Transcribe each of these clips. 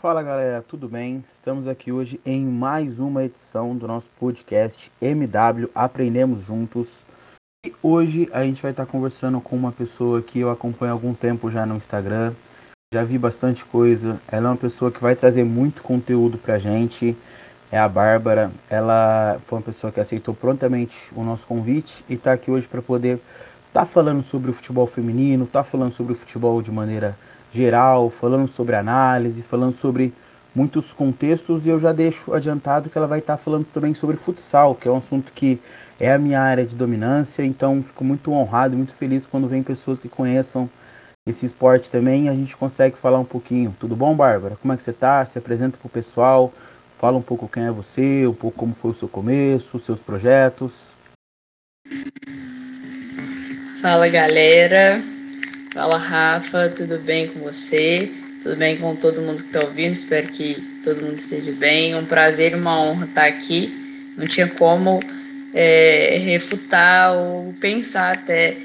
Fala galera, tudo bem? Estamos aqui hoje em mais uma edição do nosso podcast MW Aprendemos Juntos. E hoje a gente vai estar conversando com uma pessoa que eu acompanho há algum tempo já no Instagram. Já vi bastante coisa. Ela é uma pessoa que vai trazer muito conteúdo pra gente. É a Bárbara. Ela foi uma pessoa que aceitou prontamente o nosso convite e está aqui hoje para poder estar tá falando sobre o futebol feminino, tá falando sobre o futebol de maneira geral, falando sobre análise, falando sobre muitos contextos e eu já deixo adiantado que ela vai estar falando também sobre futsal, que é um assunto que é a minha área de dominância, então fico muito honrado muito feliz quando vem pessoas que conheçam esse esporte também e a gente consegue falar um pouquinho. Tudo bom, Bárbara? Como é que você está? Se apresenta para o pessoal, fala um pouco quem é você, um pouco como foi o seu começo, os seus projetos. Fala, galera. Fala Rafa, tudo bem com você? Tudo bem com todo mundo que está ouvindo? Espero que todo mundo esteja bem. Um prazer uma honra estar aqui. Não tinha como é, refutar ou pensar até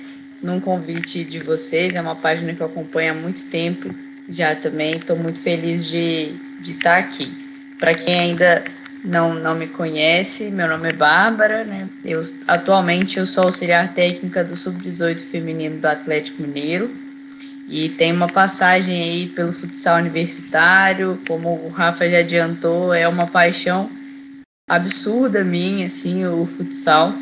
num convite de vocês. É uma página que eu acompanho há muito tempo já também. Estou muito feliz de, de estar aqui. Para quem ainda não, não me conhece, meu nome é Bárbara, né? Eu, atualmente eu sou auxiliar técnica do Sub-18 feminino do Atlético Mineiro e tem uma passagem aí pelo futsal universitário, como o Rafa já adiantou, é uma paixão absurda minha, assim, o futsal.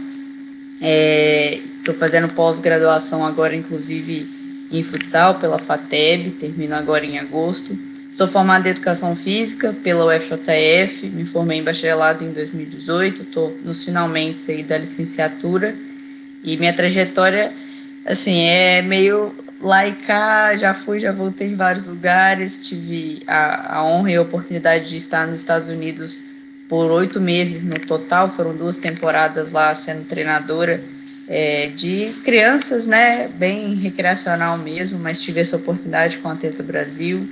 Estou é, fazendo pós-graduação agora, inclusive, em futsal pela FATEB, termino agora em agosto. Sou formada em Educação Física pela UFJF, me formei em bacharelado em 2018, estou nos finalmente aí da licenciatura e minha trajetória, assim, é meio lá e cá, já fui, já voltei em vários lugares, tive a, a honra e a oportunidade de estar nos Estados Unidos por oito meses no total, foram duas temporadas lá sendo treinadora é, de crianças, né, bem recreacional mesmo, mas tive essa oportunidade com a Teta Brasil,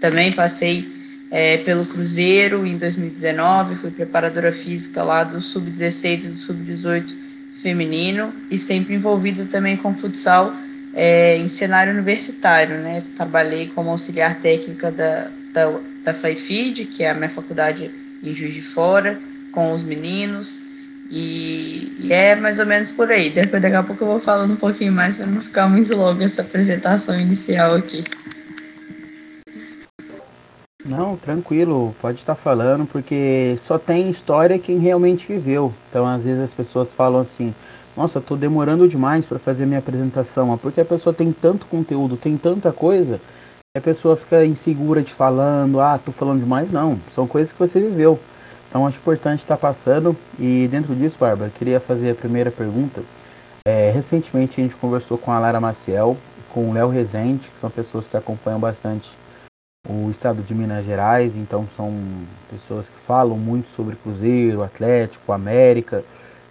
também passei é, pelo Cruzeiro em 2019, fui preparadora física lá do Sub-16 e do Sub-18 feminino e sempre envolvida também com futsal é, em cenário universitário. Né? Trabalhei como auxiliar técnica da, da, da FAIFID, que é a minha faculdade em Juiz de Fora, com os meninos. E, e, é mais ou menos por aí. Depois, daqui a pouco eu vou falando um pouquinho mais para não ficar muito longa essa apresentação inicial aqui. Não, tranquilo, pode estar falando, porque só tem história quem realmente viveu. Então, às vezes as pessoas falam assim: "Nossa, tô demorando demais para fazer minha apresentação", porque a pessoa tem tanto conteúdo, tem tanta coisa, a pessoa fica insegura de falando: "Ah, tô falando demais". Não, são coisas que você viveu. Então, acho importante estar passando. E dentro disso, Bárbara, queria fazer a primeira pergunta. É, recentemente a gente conversou com a Lara Maciel, com o Léo Rezende, que são pessoas que acompanham bastante o estado de Minas Gerais, então são pessoas que falam muito sobre Cruzeiro, Atlético, América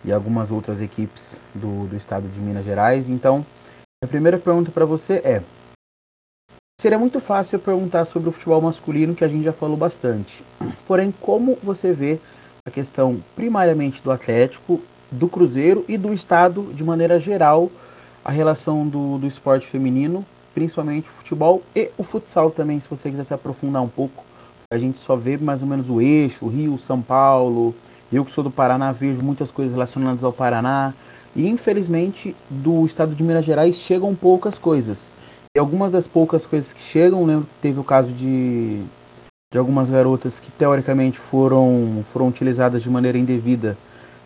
e algumas outras equipes do, do estado de Minas Gerais. Então, a primeira pergunta para você é: seria muito fácil eu perguntar sobre o futebol masculino, que a gente já falou bastante. Porém, como você vê a questão primariamente do Atlético, do Cruzeiro e do estado de maneira geral, a relação do, do esporte feminino principalmente o futebol e o futsal também, se você quiser se aprofundar um pouco. A gente só vê mais ou menos o eixo, Rio, São Paulo. Eu que sou do Paraná vejo muitas coisas relacionadas ao Paraná. E infelizmente do estado de Minas Gerais chegam poucas coisas. E algumas das poucas coisas que chegam, lembro que teve o caso de, de algumas garotas que teoricamente foram, foram utilizadas de maneira indevida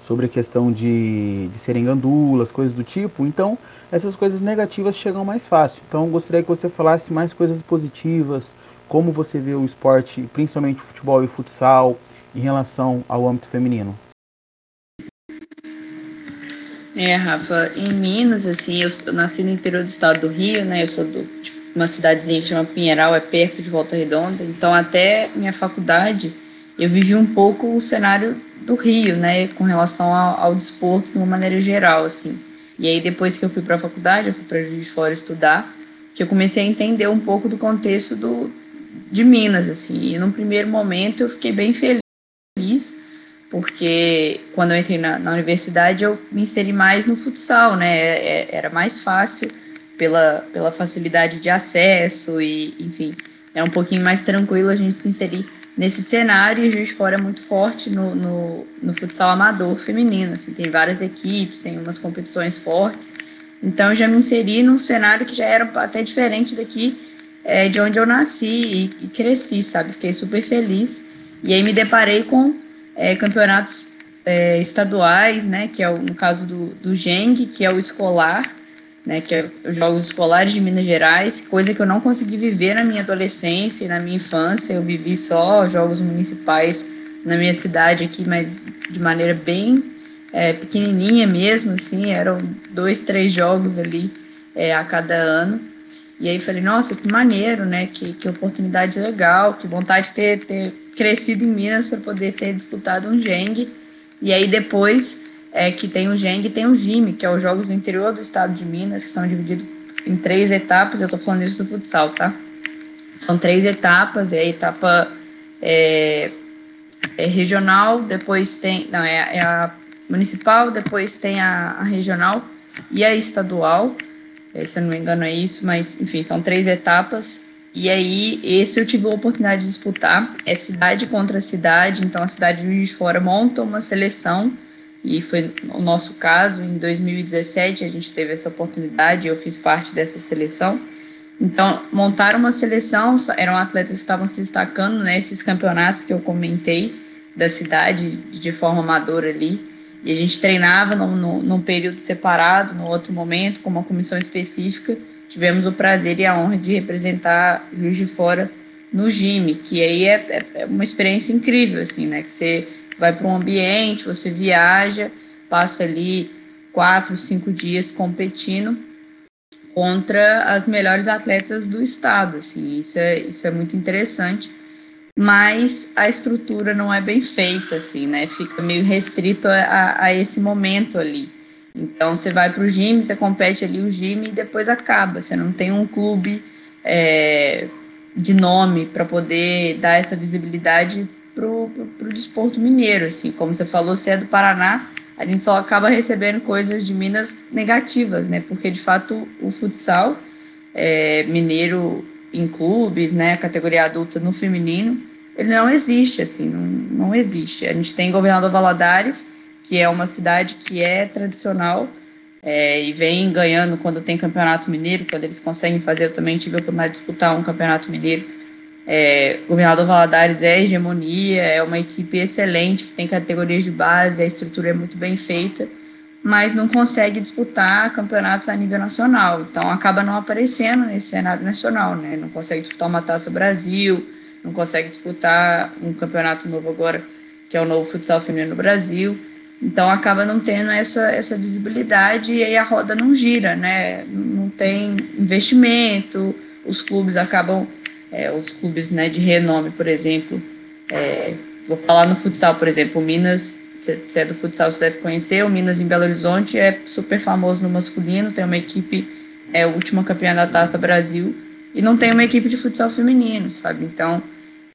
sobre a questão de, de serem gandulas, coisas do tipo. Então, essas coisas negativas chegam mais fácil. Então, gostaria que você falasse mais coisas positivas, como você vê o esporte, principalmente o futebol e o futsal, em relação ao âmbito feminino. É, Rafa, em Minas, assim, eu nasci no interior do estado do Rio, né? Eu sou de tipo, uma cidadezinha que chama Pinheiral, é perto de Volta Redonda. Então, até minha faculdade, eu vivi um pouco o cenário do Rio, né? Com relação ao, ao desporto de uma maneira geral, assim. E aí, depois que eu fui para a faculdade, eu fui para Juiz de Fora estudar, que eu comecei a entender um pouco do contexto do, de Minas, assim. E num primeiro momento eu fiquei bem feliz, porque quando eu entrei na, na universidade eu me inseri mais no futsal, né? É, é, era mais fácil pela, pela facilidade de acesso e, enfim, é um pouquinho mais tranquilo a gente se inserir nesse cenário e Juiz Fora é muito forte no, no, no futsal amador feminino, assim, tem várias equipes, tem umas competições fortes, então já me inseri num cenário que já era até diferente daqui é, de onde eu nasci e, e, cresci, sabe, fiquei super feliz, e aí me deparei com é, campeonatos é, estaduais, né, que é o, no caso do, do Geng, que é o escolar, né, que é os Jogos Escolares de Minas Gerais, coisa que eu não consegui viver na minha adolescência e na minha infância. Eu vivi só Jogos Municipais na minha cidade aqui, mas de maneira bem é, pequenininha mesmo, assim, eram dois, três jogos ali é, a cada ano. E aí falei, nossa, que maneiro, né? Que, que oportunidade legal, que vontade de ter, ter crescido em Minas para poder ter disputado um Geng. E aí depois é que tem o GENG e tem o GIME, que é os Jogos do Interior do Estado de Minas, que são divididos em três etapas. Eu estou falando isso do futsal, tá? São três etapas, e a etapa é, é regional, depois tem. Não, é, é, a municipal, depois tem a, a regional e a estadual. É, se eu não me engano, é isso, mas enfim, são três etapas. E aí, esse eu tive a oportunidade de disputar. É cidade contra cidade, então a cidade de de Fora monta uma seleção e foi o nosso caso. Em 2017 a gente teve essa oportunidade, eu fiz parte dessa seleção. Então, montaram uma seleção, eram atletas que estavam se destacando nesses campeonatos que eu comentei da cidade de forma amadora ali. E a gente treinava no, no, num período separado, no outro momento, com uma comissão específica. Tivemos o prazer e a honra de representar Juiz de Fora no GIME, que aí é, é, uma experiência incrível, assim, né? Que você vai para um ambiente, você viaja, passa ali quatro, cinco dias competindo contra as melhores atletas do estado, assim, isso é, isso é muito interessante, mas a estrutura não é bem feita, assim, né, fica meio restrito a, a esse momento ali, então você vai para o gym, você compete ali o gym e depois acaba, você não tem um clube é, de nome para poder dar essa visibilidade pro, pro desporto mineiro, assim, como você falou, você é do Paraná, a gente só acaba recebendo coisas de Minas negativas, né, porque de fato o futsal é, mineiro em clubes, né, categoria adulta no feminino, ele não existe, assim, não, não existe. A gente tem Governador Valadares, que é uma cidade que é tradicional é, e vem ganhando quando tem campeonato mineiro, quando eles conseguem fazer, eu também tive a oportunidade de disputar um campeonato mineiro é, Governador Valadares é hegemonia, é uma equipe excelente, que tem categorias de base, a estrutura é muito bem feita, mas não consegue disputar campeonatos a nível nacional. Então acaba não aparecendo nesse cenário nacional, né? Não consegue disputar uma Taça Brasil, não consegue disputar um campeonato novo agora, que é o novo futsal feminino no Brasil. Então acaba não tendo essa, essa visibilidade e aí a roda não gira, né? Não tem investimento, os clubes acabam é, os clubes né, de renome, por exemplo. É, vou falar no futsal, por exemplo, Minas, se é do futsal, você deve conhecer, o Minas em Belo Horizonte é super famoso no masculino, tem uma equipe, é o último campeão da Taça Brasil, e não tem uma equipe de futsal feminino, sabe? Então,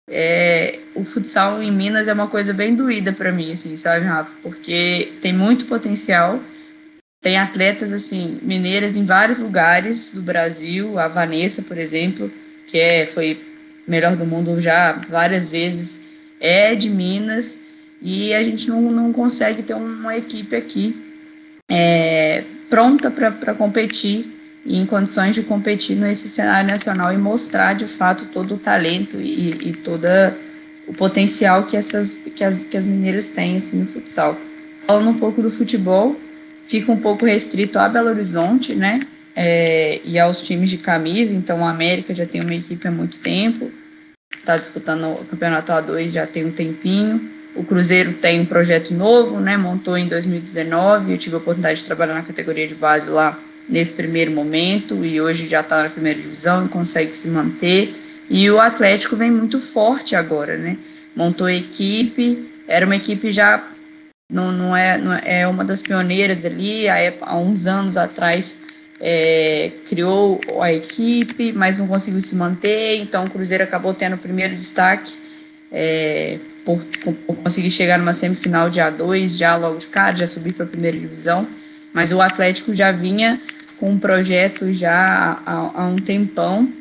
é, o futsal em Minas é uma coisa bem doída para mim, assim, sabe, Rafa? Porque tem muito potencial, tem atletas, assim, mineiras em vários lugares do Brasil, a Vanessa, por exemplo, que é, foi melhor do mundo já várias vezes, é de Minas. E a gente não, não consegue ter uma equipe aqui é, pronta para competir em condições de competir nesse cenário nacional e mostrar de fato todo o talento e, e todo o potencial que essas que as, que as mineiras têm assim, no futsal. Falando um pouco do futebol, fica um pouco restrito a Belo Horizonte, né? é, e aos times de camisa. Então, o América já tem uma equipe há muito tempo, está disputando o campeonato A2 já tem um tempinho. O Cruzeiro tem um projeto novo, né? Montou em 2019. Eu tive a oportunidade de trabalhar na categoria de base lá nesse primeiro momento e hoje já está na primeira divisão e consegue se manter. E o Atlético vem muito forte agora, né? Montou equipe, era uma equipe já não, não, é, não é uma das pioneiras ali, há, há uns anos atrás é, criou a equipe, mas não conseguiu se manter, então o Cruzeiro acabou tendo o primeiro destaque é, por, por, conseguir chegar numa semifinal de A2, já logo de cara, já subir para a primeira divisão, mas o Atlético já vinha com um projeto já há, há um tempão,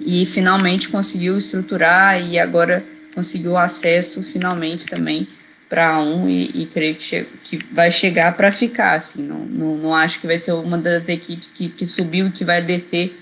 e finalmente conseguiu estruturar e agora conseguiu acesso finalmente também para um e, e, creio que, que vai chegar para ficar, assim, não, não, não, acho que vai ser uma das equipes que, que subiu e que vai descer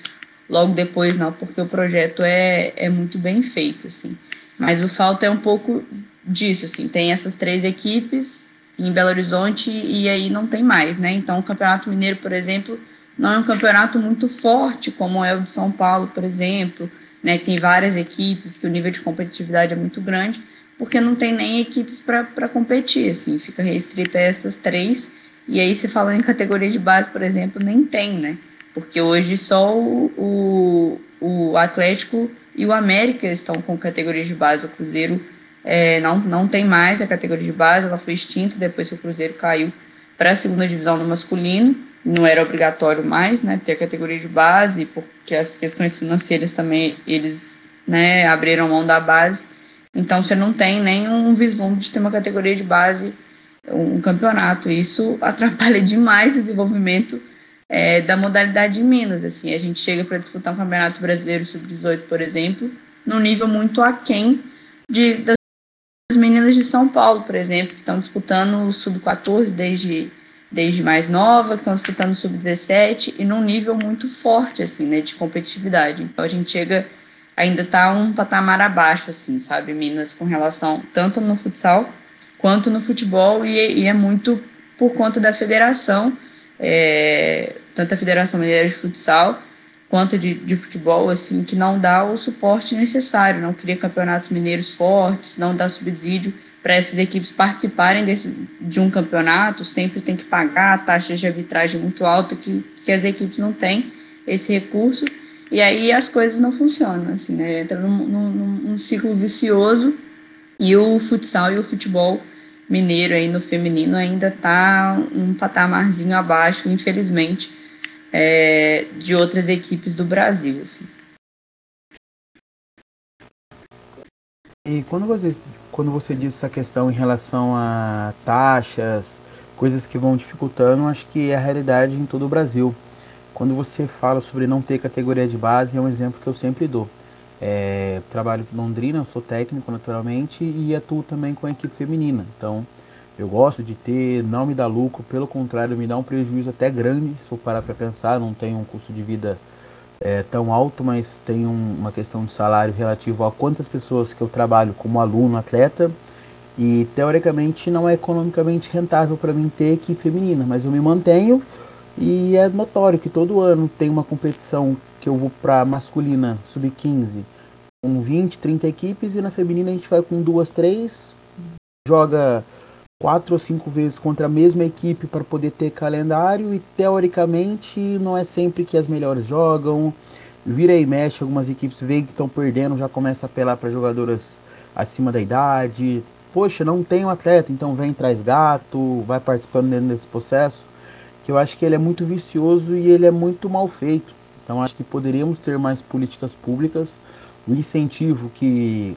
logo depois, não, porque o projeto é, é muito bem feito, assim, mas o falta é um pouco disso, assim, tem essas três equipes em Belo Horizonte e aí não tem mais, né, então o Campeonato Mineiro, por exemplo, não é um campeonato muito forte, como é o de São Paulo, por exemplo, né, que tem várias equipes, que o nível de competitividade é muito grande, porque não tem nem equipes para competir, assim, fica restrita a essas três. E aí, se falando em categoria de base, por exemplo, nem tem, né? Porque hoje só o, o, o Atlético e o América estão com categoria de base. O Cruzeiro é, não, não tem mais a categoria de base, ela foi extinta depois que o Cruzeiro caiu para a segunda divisão do masculino. Não era obrigatório mais, né, ter a categoria de base, porque as questões financeiras também eles né, abriram mão da base então você não tem nenhum vislumbre de ter uma categoria de base, um campeonato. Isso atrapalha demais o desenvolvimento é, da modalidade em Minas. Assim, a gente chega para disputar um campeonato brasileiro sub-18, por exemplo, num nível muito aquém de, das meninas de São Paulo, por exemplo, que estão disputando o sub-14 desde, desde mais nova, que estão disputando o sub-17 e num nível muito forte assim, né, de competitividade. Então a gente chega ainda está um patamar abaixo, assim, sabe? Minas com relação tanto no futsal quanto no futebol, e, e é muito por conta da federação, é, tanto a Federação Mineira de Futsal quanto de, de futebol, assim, que não dá o suporte necessário, não cria campeonatos mineiros fortes, não dá subsídio para essas equipes participarem desse, de um campeonato, sempre tem que pagar taxas de arbitragem muito alta que, que as equipes não têm esse recurso, e aí as coisas não funcionam, assim, né? Entra num, num, num ciclo vicioso e o futsal e o futebol mineiro aí no feminino ainda tá um patamarzinho abaixo, infelizmente, é, de outras equipes do Brasil. Assim. E quando você, quando você diz essa questão em relação a taxas, coisas que vão dificultando, acho que é a realidade em todo o Brasil. Quando você fala sobre não ter categoria de base, é um exemplo que eu sempre dou. É, trabalho em Londrina, eu sou técnico naturalmente e atuo também com a equipe feminina. Então, eu gosto de ter, não me dá lucro, pelo contrário, me dá um prejuízo até grande, se for parar para pensar, não tenho um custo de vida é, tão alto, mas tem um, uma questão de salário relativo a quantas pessoas que eu trabalho como aluno, atleta, e teoricamente não é economicamente rentável para mim ter equipe feminina, mas eu me mantenho e é notório que todo ano tem uma competição que eu vou para masculina sub-15 com 20, 30 equipes e na feminina a gente vai com duas, três, joga quatro ou cinco vezes contra a mesma equipe para poder ter calendário e teoricamente não é sempre que as melhores jogam. Vira e mexe, algumas equipes veem que estão perdendo, já começa a apelar para jogadoras acima da idade. Poxa, não tem um atleta, então vem traz gato, vai participando dentro desse processo que eu acho que ele é muito vicioso e ele é muito mal feito. Então acho que poderíamos ter mais políticas públicas, o incentivo que,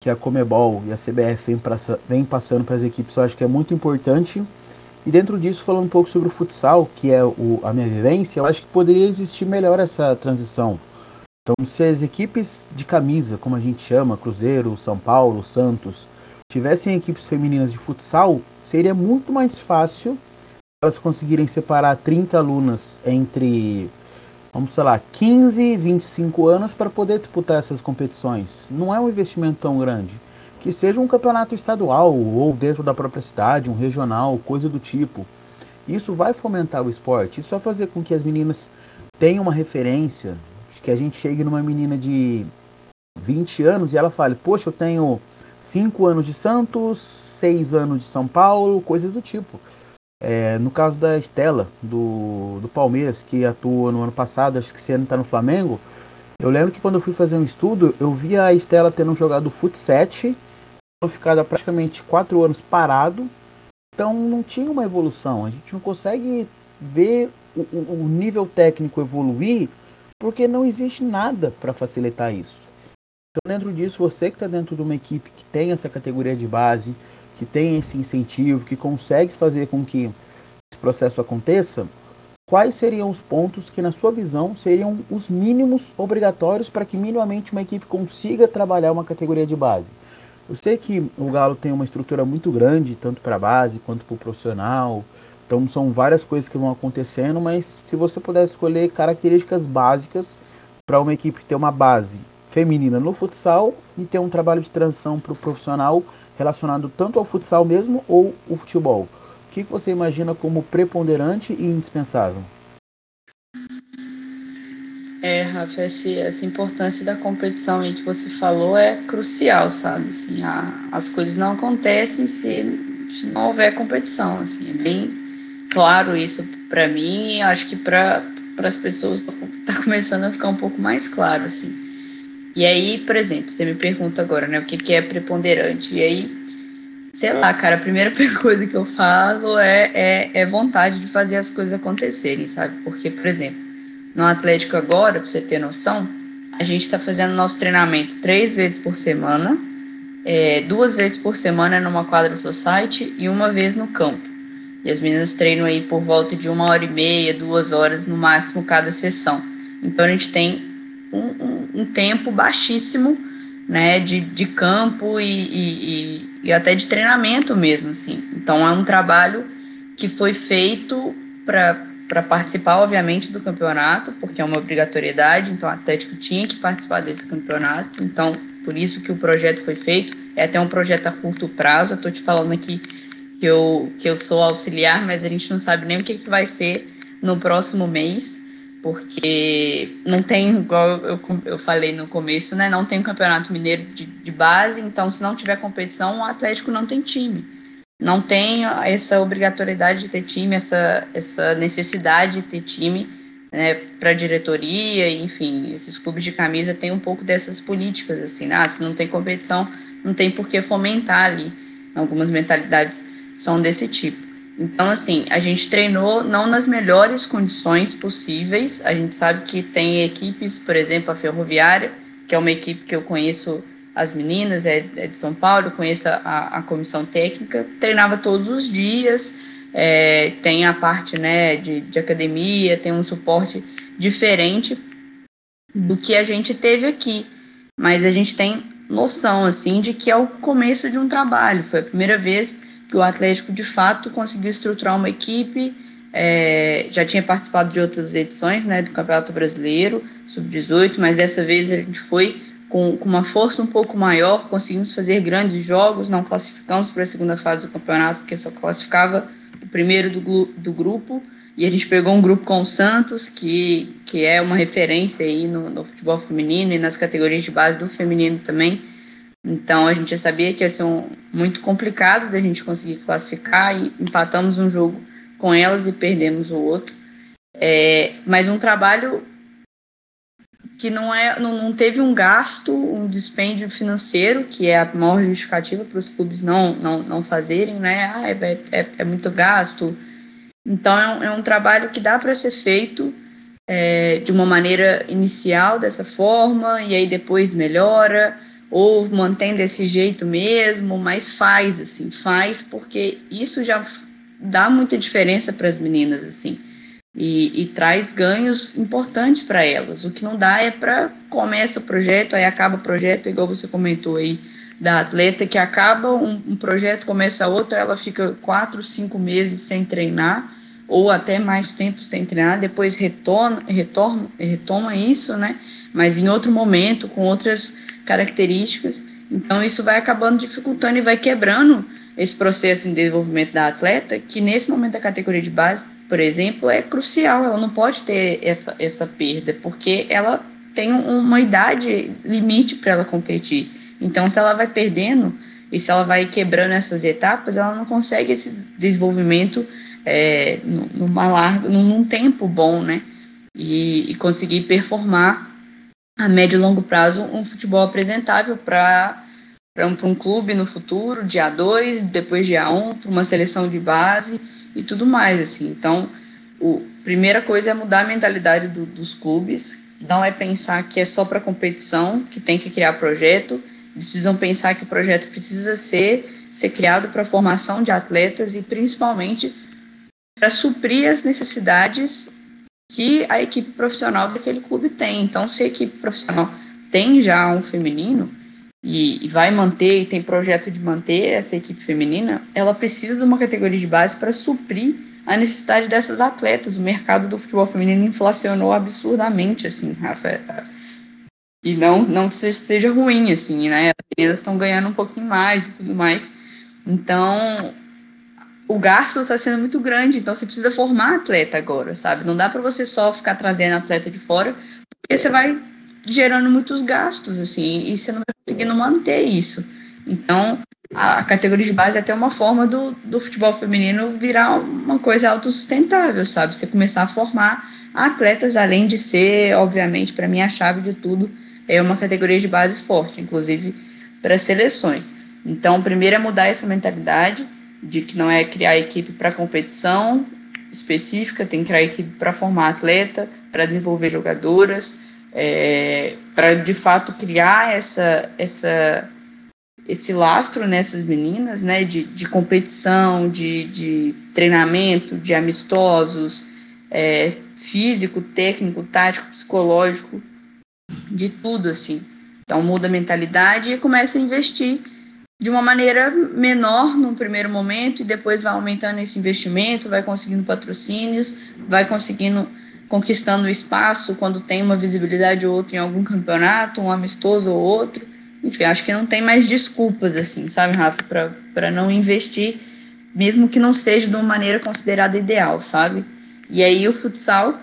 que a Comebol e a CBF vem, vem passando para as equipes, eu acho que é muito importante. E dentro disso, falando um pouco sobre o futsal, que é o, a minha vivência, eu acho que poderia existir melhor essa transição. Então, se as equipes de camisa, como a gente chama, Cruzeiro, São Paulo, Santos, tivessem equipes femininas de futsal, seria muito mais fácil elas conseguirem separar 30 alunas entre, vamos sei lá, 15 e 25 anos para poder disputar essas competições. Não é um investimento tão grande. Que seja um campeonato estadual ou dentro da própria cidade, um regional, coisa do tipo. Isso vai fomentar o esporte. Isso vai fazer com que as meninas tenham uma referência. Que a gente chegue numa menina de 20 anos e ela fale: Poxa, eu tenho 5 anos de Santos, 6 anos de São Paulo, coisas do tipo. É, no caso da Estela, do, do Palmeiras, que atua no ano passado, acho que esse ano está no Flamengo, eu lembro que quando eu fui fazer um estudo, eu vi a Estela tendo jogado futsal, ficado praticamente quatro anos parado, então não tinha uma evolução. A gente não consegue ver o, o nível técnico evoluir porque não existe nada para facilitar isso. Então, dentro disso, você que está dentro de uma equipe que tem essa categoria de base, que tem esse incentivo, que consegue fazer com que esse processo aconteça, quais seriam os pontos que, na sua visão, seriam os mínimos obrigatórios para que minimamente uma equipe consiga trabalhar uma categoria de base? Eu sei que o Galo tem uma estrutura muito grande, tanto para a base quanto para o profissional, então são várias coisas que vão acontecendo, mas se você pudesse escolher características básicas para uma equipe ter uma base feminina no futsal e ter um trabalho de transição para o profissional relacionado tanto ao futsal mesmo ou o futebol, o que você imagina como preponderante e indispensável? É, Rafa, esse, essa importância da competição aí que você falou é crucial, sabe? Assim, a, as coisas não acontecem se, se não houver competição. Assim, é bem claro isso para mim e acho que para as pessoas está começando a ficar um pouco mais claro. Assim. E aí, por exemplo, você me pergunta agora, né, o que, que é preponderante? E aí, sei lá, cara, a primeira coisa que eu falo é, é, é vontade de fazer as coisas acontecerem, sabe? Porque, por exemplo, no Atlético agora, para você ter noção, a gente está fazendo nosso treinamento três vezes por semana, é, duas vezes por semana numa quadra society e uma vez no campo. E as meninas treinam aí por volta de uma hora e meia, duas horas no máximo cada sessão. Então a gente tem um, um, um tempo baixíssimo né, de, de campo e, e, e, até de treinamento mesmo, assim. Então é um trabalho que foi feito para participar, obviamente, do campeonato, porque é uma obrigatoriedade, então o Atlético tinha que participar desse campeonato, então por isso que o projeto foi feito, é até um projeto a curto prazo, eu estou te falando aqui que eu, que eu sou auxiliar, mas a gente não sabe nem o que, que vai ser no próximo mês, porque não tem, igual eu, eu falei no começo, né, não tem campeonato mineiro de, de base, então se não tiver competição, o Atlético não tem time não tem essa obrigatoriedade de ter time, essa, essa necessidade de ter time né, para diretoria, enfim, esses clubes de camisa têm um pouco dessas políticas, assim, ah, se não tem competição, não tem por que fomentar ali. Algumas mentalidades são desse tipo. Então, assim, a gente treinou não nas melhores condições possíveis, a gente sabe que tem equipes, por exemplo, a Ferroviária, que é uma equipe que eu conheço as meninas, é, é de São Paulo, conheço a, a comissão técnica, treinava todos os dias, é, tem a parte né, de, de academia, tem um suporte diferente do que a gente teve aqui, mas a gente tem noção assim de que é o começo de um trabalho. Foi a primeira vez que o Atlético de fato conseguiu estruturar uma equipe. É, já tinha participado de outras edições né, do Campeonato Brasileiro, sub-18, mas dessa vez a gente foi com, com, uma força um pouco maior, conseguimos fazer grandes jogos, não classificamos para a segunda fase do campeonato, porque só classificava o primeiro do, do grupo, e a gente pegou um grupo com o Santos, que, que é uma referência aí no, no futebol feminino e nas categorias de base do feminino também. Então a gente já sabia que ia ser um, muito complicado da gente conseguir classificar e empatamos um jogo com elas e perdemos o outro. É, mas um trabalho que não, é, não, não teve um gasto, um dispêndio financeiro, que é a maior justificativa para os clubes não, não, não fazerem, né? Ah, é, é, é muito gasto. Então, é um, é um trabalho que dá para ser feito é, de uma maneira inicial, dessa forma, e aí depois melhora, ou mantém desse jeito mesmo, mas faz, assim, faz, porque isso já dá muita diferença para as meninas, assim e, e traz ganhos importantes para elas. O que não dá é para começa o projeto, aí acaba o projeto, igual você comentou aí da atleta, que acaba um, um projeto, começa outro, ela fica quatro, cinco meses sem treinar, ou até mais tempo sem treinar, depois retorna, retorna, retoma isso, né? Mas em outro momento, com outras características. Então, isso vai acabando dificultando e vai quebrando esse processo de desenvolvimento da atleta, que nesse momento da categoria de base por exemplo, é crucial. Ela não pode ter essa, essa perda, porque ela tem uma idade limite para ela competir. Então, se ela vai perdendo e se ela vai quebrando essas etapas, ela não consegue esse desenvolvimento é, numa larga, num tempo bom, né? E, e conseguir performar a médio e longo prazo um futebol apresentável para para um, um clube no futuro, dia 2, depois dia 1, um, para uma seleção de base e tudo mais, assim. Então, a primeira coisa é mudar a mentalidade do, dos clubes, não é pensar que é só para competição, que tem que criar projeto, eles precisam pensar que o projeto precisa ser, ser criado para formação de atletas e principalmente para suprir as necessidades que a equipe profissional daquele clube tem. Então, se a equipe profissional tem já um feminino e, e vai manter e tem projeto de manter essa equipe feminina, ela precisa de uma categoria de base para suprir a necessidade dessas atletas. O mercado do futebol feminino inflacionou absurdamente, assim, Rafa. E não, não que seja ruim, assim, né? As meninas estão ganhando um pouquinho mais e tudo mais. Então, o gasto está sendo muito grande, então você precisa formar atleta agora, sabe? Não dá para você só ficar trazendo atleta de fora, porque você vai gerando muitos gastos, assim, e você não vai conseguindo manter isso. Então, a categoria de base é até uma forma do, do futebol feminino virar uma coisa autossustentável, sabe? Você começar a formar atletas, além de ser, obviamente, para mim, a chave de tudo é uma categoria de base forte, inclusive para seleções. Então, primeiro é mudar essa mentalidade de que não é criar equipe para competição específica, tem que criar equipe para formar atleta, para desenvolver jogadoras, é, para de fato criar essa, essa esse lastro nessas meninas, né, de, de competição, de, de treinamento, de amistosos, é, físico, técnico, tático, psicológico, de tudo, assim. Então muda a mentalidade e começa a investir de uma maneira menor no primeiro momento e depois vai aumentando esse investimento, vai conseguindo patrocínios, vai conseguindo conquistando espaço quando tem uma visibilidade ou outra em algum campeonato, um amistoso ou outro enfim, acho que não tem mais desculpas, assim, sabe, Rafa, para não investir, mesmo que não seja de uma maneira considerada ideal, sabe? E aí o futsal,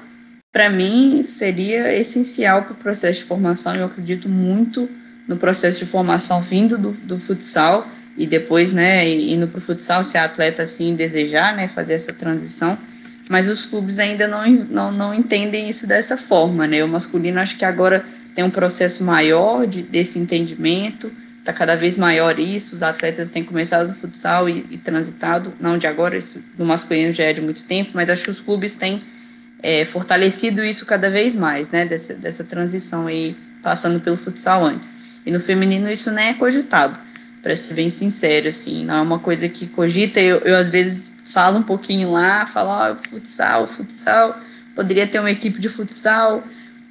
para mim, seria essencial para o processo de formação. Eu acredito muito no processo de formação vindo do, do futsal e depois, né, indo para o futsal, se a atleta assim desejar, né, fazer essa transição. Mas os clubes ainda não, não, não entendem isso dessa forma, né? O masculino, acho que agora tem um processo maior de, desse entendimento, está cada vez maior isso, os atletas têm começado no futsal e, e, transitado, não de agora, isso no masculino já é de muito tempo, mas acho que os clubes têm é, fortalecido isso cada vez mais, né, dessa, dessa transição aí, passando pelo futsal antes. E no feminino isso nem é cogitado, para ser bem sincero, assim, não é uma coisa que cogita, eu, eu às vezes falo um pouquinho lá, falo, ó, oh, futsal, futsal, poderia ter uma equipe de futsal,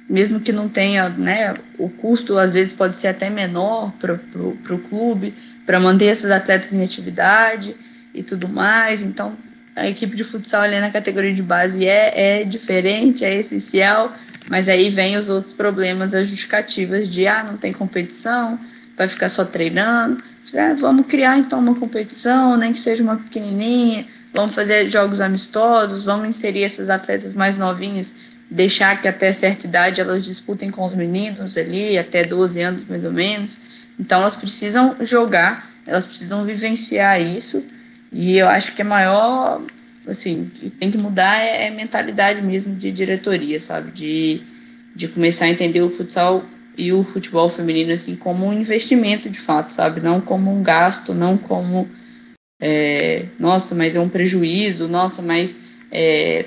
mesmo que não tenha, né, o custo às vezes pode ser até menor para o clube, para manter esses atletas em atividade e tudo mais. Então, a equipe de futsal ali na categoria de base é, é diferente, é essencial, mas aí vem os outros problemas, as justificativas de, ah, não tem competição, vai ficar só treinando. Ah, vamos criar então uma competição, nem que seja uma pequenininha, vamos fazer jogos amistosos, vamos inserir esses atletas mais novinhos deixar que até certa idade elas disputem com os meninos ali, até 12 anos mais ou menos. Então elas precisam jogar, elas precisam vivenciar isso. E eu acho que a maior, assim, que tem que mudar é, é mentalidade mesmo de diretoria, sabe? De, de começar a entender o futsal e o futebol feminino assim como um investimento de fato, sabe? Não como um gasto, não como é, nossa, mas é um prejuízo, nossa, mas é,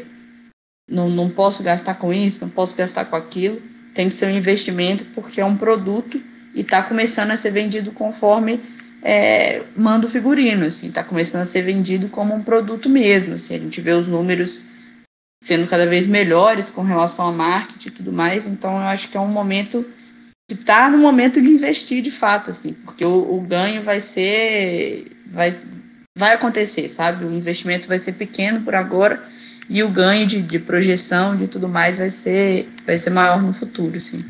não, não posso gastar com isso, não posso gastar com aquilo. Tem que ser um investimento porque é um produto e está começando a ser vendido conforme é, manda o figurino, assim, está começando a ser vendido como um produto mesmo, assim, a gente vê os números sendo cada vez melhores com relação ao marketing e tudo mais, então eu acho que é um momento que está no momento de investir de fato, assim, porque o, o ganho vai ser, vai, vai acontecer, sabe, o investimento vai ser pequeno por agora, e o ganho de, de projeção, de tudo mais, vai ser, vai ser maior no futuro, sim.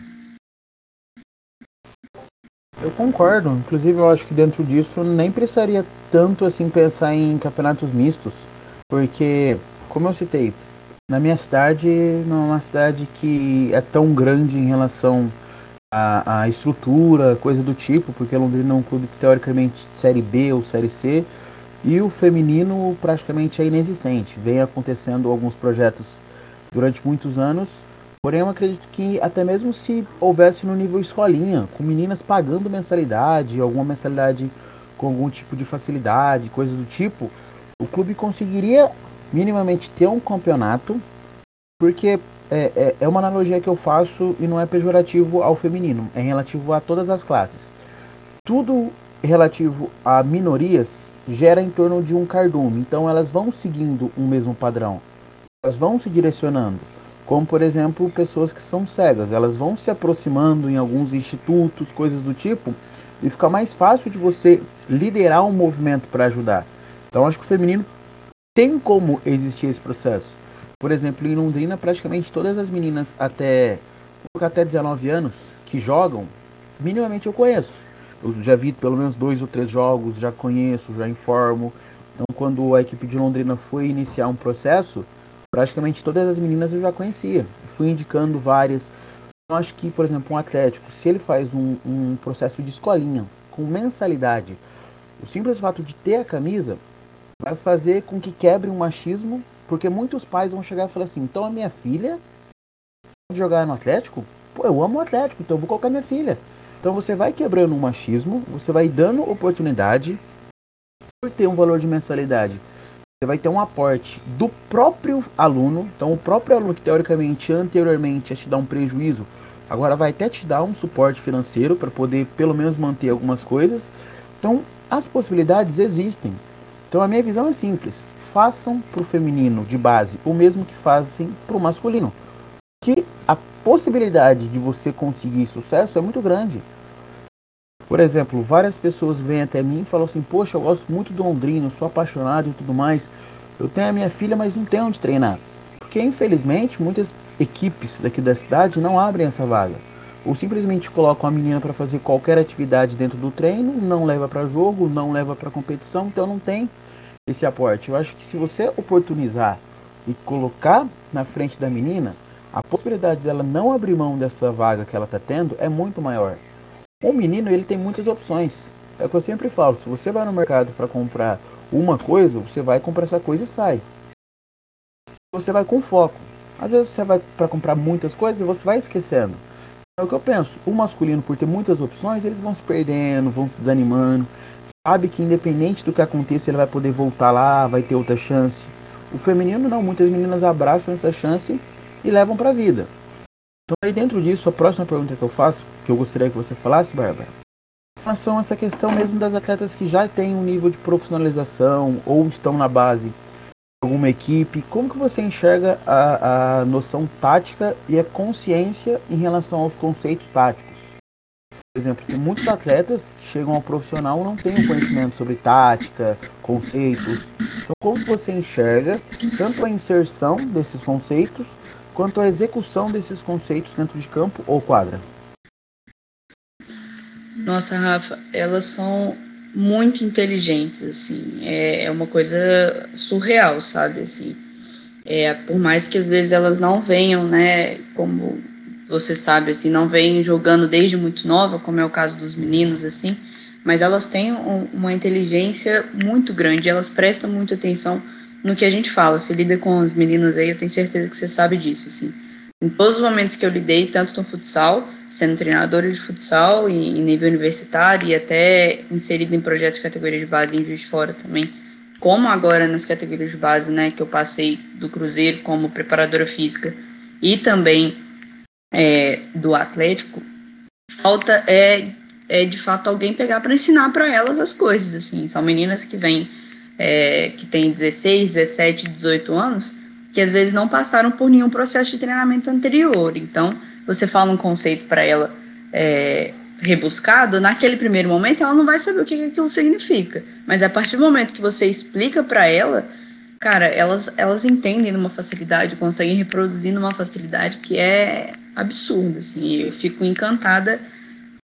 Eu concordo. Inclusive, eu acho que dentro disso nem precisaria tanto assim pensar em campeonatos mistos, porque, como eu citei, na minha cidade não é uma cidade que é tão grande em relação à, à estrutura, coisa do tipo, porque Londrina é um clube que teoricamente de série B ou série C, e o feminino praticamente é inexistente. Vem acontecendo alguns projetos durante muitos anos, porém eu acredito que até mesmo se houvesse no nível escolinha, com meninas pagando mensalidade, alguma mensalidade com algum tipo de facilidade, coisas do tipo, o clube conseguiria minimamente ter um campeonato, porque é, é, é uma analogia que eu faço e não é pejorativo ao feminino, é relativo a todas as classes. Tudo relativo a minorias gera em torno de um cardume. Então elas vão seguindo um mesmo padrão. Elas vão se direcionando. Como por exemplo pessoas que são cegas, elas vão se aproximando em alguns institutos, coisas do tipo, e fica mais fácil de você liderar um movimento para ajudar. Então acho que o feminino tem como existir esse processo. Por exemplo, em Londrina, praticamente todas as meninas até até 19 anos que jogam, minimamente eu conheço. Eu já vi pelo menos dois ou três jogos, já conheço, já informo. Então, quando a equipe de Londrina foi iniciar um processo, praticamente todas as meninas eu já conhecia. Fui indicando várias. Eu acho que, por exemplo, um Atlético, se ele faz um, um processo de escolinha com mensalidade, o simples fato de ter a camisa vai fazer com que quebre um machismo, porque muitos pais vão chegar e falar assim: então a minha filha pode jogar no Atlético? Pô, eu amo o Atlético, então eu vou colocar minha filha. Então você vai quebrando o machismo, você vai dando oportunidade por ter um valor de mensalidade você vai ter um aporte do próprio aluno. Então, o próprio aluno que teoricamente anteriormente ia te dar um prejuízo, agora vai até te dar um suporte financeiro para poder pelo menos manter algumas coisas. Então, as possibilidades existem. Então, a minha visão é simples: façam para o feminino de base o mesmo que fazem para o masculino. Que a possibilidade de você conseguir sucesso é muito grande. Por exemplo, várias pessoas vêm até mim e falam assim: Poxa, eu gosto muito do Londrina, sou apaixonado e tudo mais. Eu tenho a minha filha, mas não tenho onde treinar. Porque infelizmente muitas equipes daqui da cidade não abrem essa vaga. Ou simplesmente colocam a menina para fazer qualquer atividade dentro do treino, não leva para jogo, não leva para competição, então não tem esse aporte. Eu acho que se você oportunizar e colocar na frente da menina, a possibilidade dela não abrir mão dessa vaga que ela está tendo é muito maior. O menino ele tem muitas opções. É o que eu sempre falo. Se você vai no mercado para comprar uma coisa, você vai comprar essa coisa e sai. Você vai com foco. Às vezes você vai para comprar muitas coisas e você vai esquecendo. É o que eu penso. O masculino, por ter muitas opções, eles vão se perdendo, vão se desanimando. Sabe que independente do que aconteça, ele vai poder voltar lá, vai ter outra chance. O feminino não, muitas meninas abraçam essa chance e levam para a vida. Então, aí dentro disso, a próxima pergunta que eu faço, que eu gostaria que você falasse, Bárbara, em relação a essa questão mesmo das atletas que já têm um nível de profissionalização ou estão na base de alguma equipe, como que você enxerga a, a noção tática e a consciência em relação aos conceitos táticos? Por exemplo, tem muitos atletas que chegam ao profissional não têm um conhecimento sobre tática, conceitos. Então, como você enxerga tanto a inserção desses conceitos quanto à execução desses conceitos dentro de campo ou quadra? Nossa, Rafa, elas são muito inteligentes, assim, é, é uma coisa surreal, sabe, assim, é, por mais que às vezes elas não venham, né, como você sabe, assim, não vêm jogando desde muito nova, como é o caso dos meninos, assim, mas elas têm um, uma inteligência muito grande, elas prestam muita atenção no que a gente fala. Você lida com as meninas aí, eu tenho certeza que você sabe disso, assim. Em todos os momentos que eu lidei, tanto no futsal, sendo treinadora de futsal em, em nível universitário e até inserido em projetos de categoria de base em Juiz de Fora também, como agora nas categorias de base, né, que eu passei do Cruzeiro como preparadora física e também é, do Atlético, falta é, é de fato alguém pegar para ensinar para elas as coisas, assim. São meninas que vêm é, que tem 16, 17, 18 anos, que às vezes não passaram por nenhum processo de treinamento anterior. Então, você fala um conceito para ela é, rebuscado, naquele primeiro momento ela não vai saber o que aquilo significa. Mas a partir do momento que você explica para ela, cara, elas, elas entendem numa facilidade, conseguem reproduzir numa facilidade que é absurda. Assim, eu fico encantada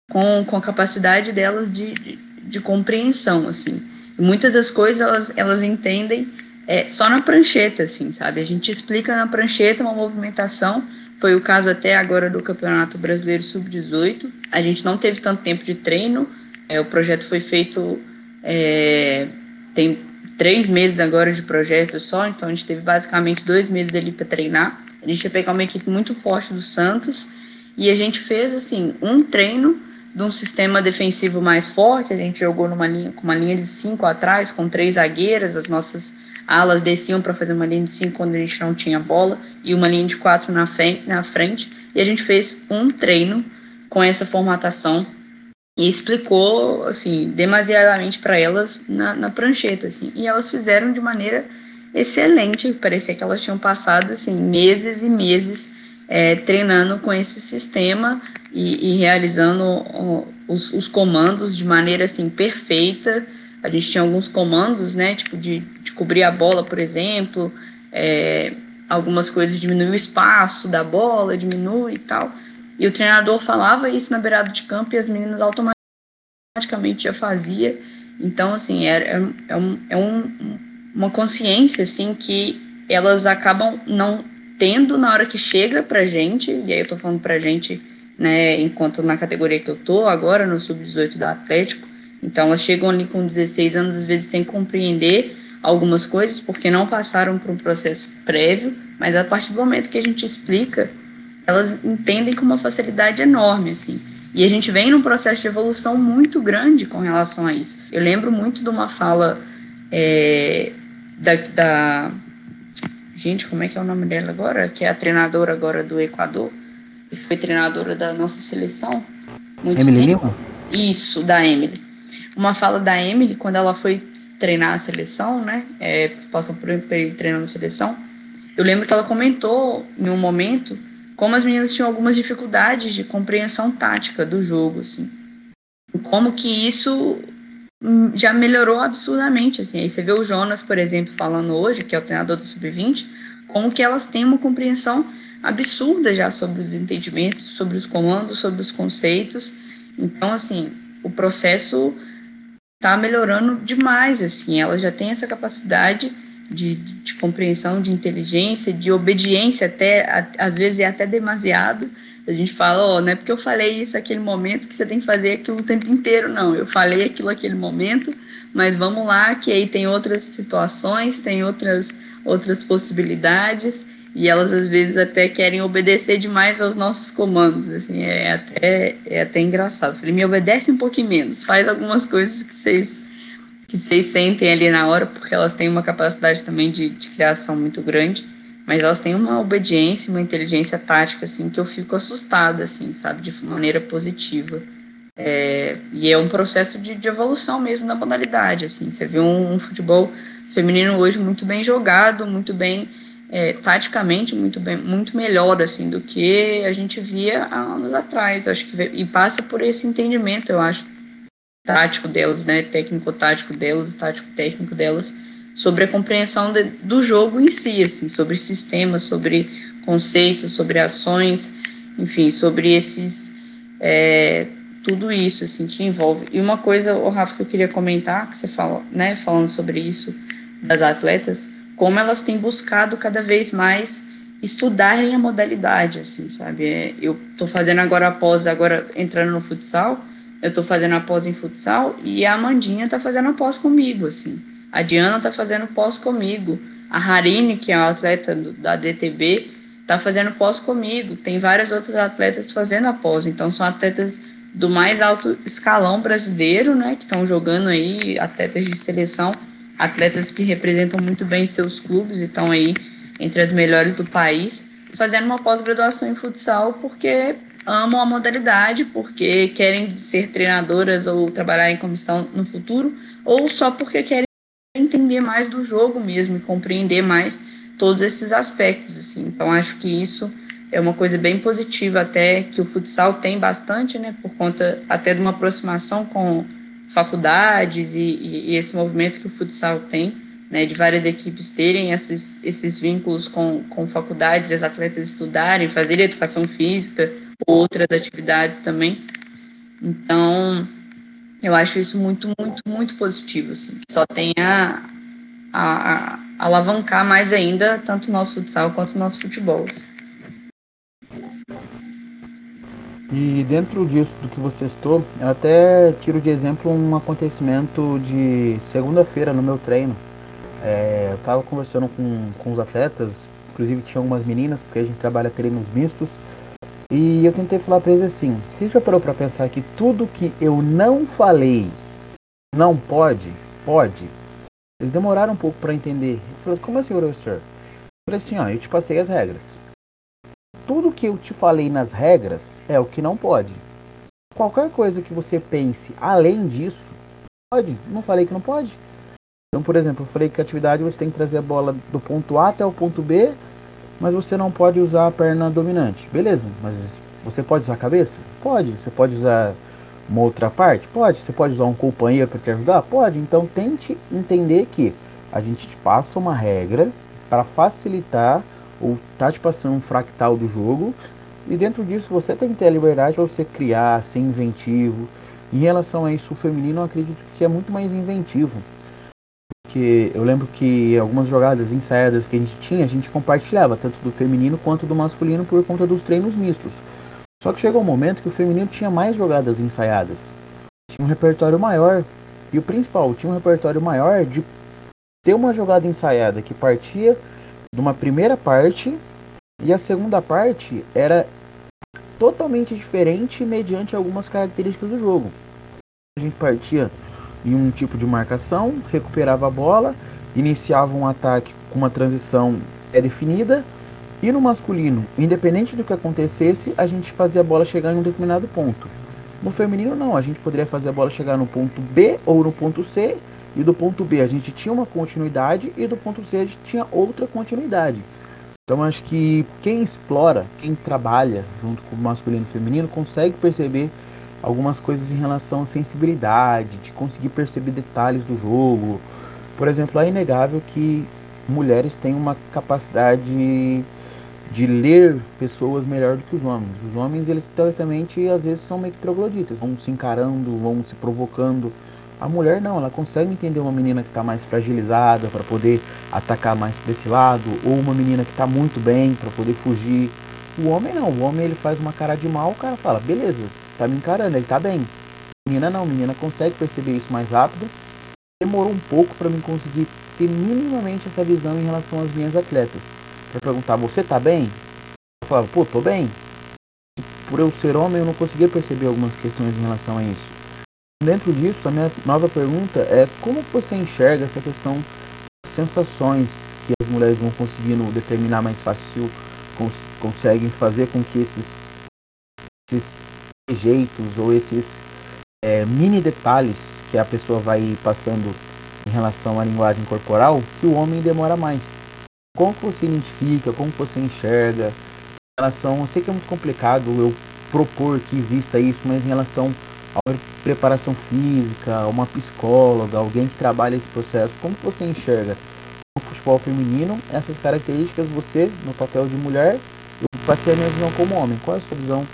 com, com a capacidade delas de, de, de compreensão, assim. Muitas das coisas elas, elas entendem é, só na prancheta, assim, sabe? A gente explica na prancheta uma movimentação. Foi o caso até agora do Campeonato Brasileiro Sub-18. A gente não teve tanto tempo de treino. É, o projeto foi feito. É, tem três meses agora de projeto só, então a gente teve basicamente dois meses ali para treinar. A gente ia pegar uma equipe muito forte do Santos e a gente fez assim um treino de um sistema defensivo mais forte. A gente jogou numa linha, com uma linha de cinco atrás, com três zagueiras. As nossas alas desciam para fazer uma linha de cinco quando a gente não tinha bola e uma linha de quatro na na frente. E a gente fez um treino com essa formatação e explicou assim demasiadamente para elas na, na prancheta assim. E elas fizeram de maneira excelente. Parecia que elas tinham passado assim meses e meses é, treinando com esse sistema e, e realizando os, os, comandos de maneira assim perfeita. A gente tinha alguns comandos, né, tipo de, de cobrir a bola, por exemplo, é, algumas coisas diminui o espaço da bola, diminui e tal. E o treinador falava isso na beirada de campo e as meninas automaticamente já fazia. Então, assim, é, é, é, um, é um, uma consciência, assim, que elas acabam não tendo na hora que chega pra gente, e aí eu tô falando pra gente, né, enquanto na categoria que eu tô agora, no sub-18 do Atlético, então elas chegam ali com 16 anos, às vezes sem compreender algumas coisas, porque não passaram por um processo prévio, mas a partir do momento que a gente explica, elas entendem com uma facilidade enorme, assim. E a gente vem num processo de evolução muito grande com relação a isso. Eu lembro muito de uma fala é, da, da gente, como é que é o nome dela agora? Que é a treinadora agora do Equador, e foi treinadora da nossa seleção. Muito Emily tempo. Lima? Isso, da Emily. Uma fala da Emily, quando ela foi treinar a seleção, né? É, passou por um período treinando a seleção. Eu lembro que ela comentou em um momento como as meninas tinham algumas dificuldades de compreensão tática do jogo, assim. Como que isso já melhorou absurdamente, assim. Aí você vê o Jonas, por exemplo, falando hoje, que é o treinador do Sub-20, como que elas têm uma compreensão absurda já sobre os entendimentos, sobre os comandos, sobre os conceitos. Então, assim, o processo está melhorando demais, assim. Ela já tem essa capacidade de, de, de compreensão, de inteligência, de obediência, até às vezes é até demasiado a gente fala, ó, oh, não é porque eu falei isso naquele momento que você tem que fazer aquilo o tempo inteiro, não. Eu falei aquilo naquele momento, mas vamos lá, que aí tem outras situações, tem outras, outras possibilidades, e elas às vezes até querem obedecer demais aos nossos comandos, assim, é até, é até engraçado. falei, me obedece um pouquinho menos, faz algumas coisas que vocês que vocês sentem ali na hora, porque elas têm uma capacidade também de, de criação muito grande mas elas têm uma obediência, uma inteligência tática, assim, que eu fico assustada, assim, sabe, de maneira positiva. É, e é um processo de, de, evolução mesmo da modalidade, assim, você vê um, um, futebol feminino hoje muito bem jogado, muito bem, é, taticamente, muito bem, muito melhor, assim, do que a gente via há anos atrás, acho que, e passa por esse entendimento, eu acho, tático delas, né, técnico-tático delas, tático-técnico delas, sobre a compreensão de, do jogo em si, assim, sobre sistemas, sobre conceitos, sobre ações, enfim, sobre esses é, tudo isso assim que envolve. E uma coisa, o Rafa, que eu queria comentar, que você fala, né, falando sobre isso das atletas, como elas têm buscado cada vez mais estudarem a modalidade, assim, sabe? É, eu tô fazendo agora após agora entrando no futsal, eu tô fazendo após em futsal e a Amandinha tá fazendo após comigo, assim. A Diana tá fazendo pós comigo. A Harine, que é uma atleta do, da DTB, tá fazendo pós comigo. Tem várias outras atletas fazendo a pós. Então são atletas do mais alto escalão brasileiro, né, que estão jogando aí, atletas de seleção, atletas que representam muito bem seus clubes e estão aí entre as melhores do país, fazendo uma pós-graduação em futsal porque amam a modalidade, porque querem ser treinadoras ou trabalhar em comissão no futuro, ou só porque querem entender mais do jogo mesmo, compreender mais todos esses aspectos, assim. Então acho que isso é uma coisa bem positiva até que o futsal tem bastante, né, por conta até de uma aproximação com faculdades e, e, e esse movimento que o futsal tem, né, de várias equipes terem esses, esses vínculos com, com faculdades, as atletas estudarem, fazerem educação física, outras atividades também. Então, eu acho isso muito, muito, muito positivo, assim. Só tem a, a, a alavancar mais ainda tanto o nosso futsal quanto o nosso futebol. E dentro disso do que você citou, eu até tiro de exemplo um acontecimento de segunda-feira no meu treino. É, eu estava conversando com, com os atletas, inclusive tinha algumas meninas, porque a gente trabalha treinos mistos. E eu tentei falar para eles assim: você já parou para pensar que tudo que eu não falei não pode? Pode. Eles demoraram um pouco para entender. Eles falaram: como assim, professor? Eu falei assim: ó, eu te passei as regras. Tudo que eu te falei nas regras é o que não pode. Qualquer coisa que você pense além disso, pode. Não falei que não pode. Então, por exemplo, eu falei que a atividade você tem que trazer a bola do ponto A até o ponto B, mas você não pode usar a perna dominante. Beleza, mas você pode usar a cabeça? Pode. Você pode usar uma outra parte? Pode. Você pode usar um companheiro para te ajudar? Pode. Então tente entender que a gente te passa uma regra para facilitar ou tá te passando um fractal do jogo e dentro disso você tem que ter a liberdade para você criar, ser inventivo. Em relação a isso, o feminino eu acredito que é muito mais inventivo. Porque eu lembro que algumas jogadas ensaiadas que a gente tinha, a gente compartilhava, tanto do feminino quanto do masculino, por conta dos treinos mistos. Só que chegou um momento que o feminino tinha mais jogadas ensaiadas. Tinha um repertório maior. E o principal, tinha um repertório maior de ter uma jogada ensaiada que partia de uma primeira parte e a segunda parte era totalmente diferente mediante algumas características do jogo. A gente partia em um tipo de marcação, recuperava a bola, iniciava um ataque com uma transição é definida e no masculino, independente do que acontecesse, a gente fazia a bola chegar em um determinado ponto. No feminino não, a gente poderia fazer a bola chegar no ponto B ou no ponto C e do ponto B a gente tinha uma continuidade e do ponto C a gente tinha outra continuidade. Então acho que quem explora, quem trabalha junto com o masculino e o feminino, consegue perceber algumas coisas em relação à sensibilidade, de conseguir perceber detalhes do jogo. Por exemplo, é inegável que mulheres têm uma capacidade de ler pessoas melhor do que os homens. Os homens, eles teoricamente, às vezes são meio que trogloditas, vão se encarando, vão se provocando a mulher não, ela consegue entender uma menina que está mais fragilizada para poder atacar mais para esse lado, ou uma menina que está muito bem para poder fugir. O homem não, o homem ele faz uma cara de mal, o cara fala, beleza, tá me encarando, ele tá bem. Menina não, menina consegue perceber isso mais rápido. Demorou um pouco para mim conseguir ter minimamente essa visão em relação às minhas atletas. Para perguntar, você tá bem? Eu falava, pô, tô bem. Por eu ser homem, eu não conseguia perceber algumas questões em relação a isso. Dentro disso, a minha nova pergunta é como você enxerga essa questão das sensações que as mulheres vão conseguindo determinar mais fácil, cons conseguem fazer com que esses, esses jeitos ou esses é, mini detalhes que a pessoa vai passando em relação à linguagem corporal, que o homem demora mais. Como você identifica, como você enxerga, em relação, eu sei que é muito complicado eu propor que exista isso, mas em relação uma preparação física, uma psicóloga, alguém que trabalha esse processo, como você enxerga no futebol feminino essas características, você no papel de mulher, eu passei a minha visão como homem. Qual é a sua visão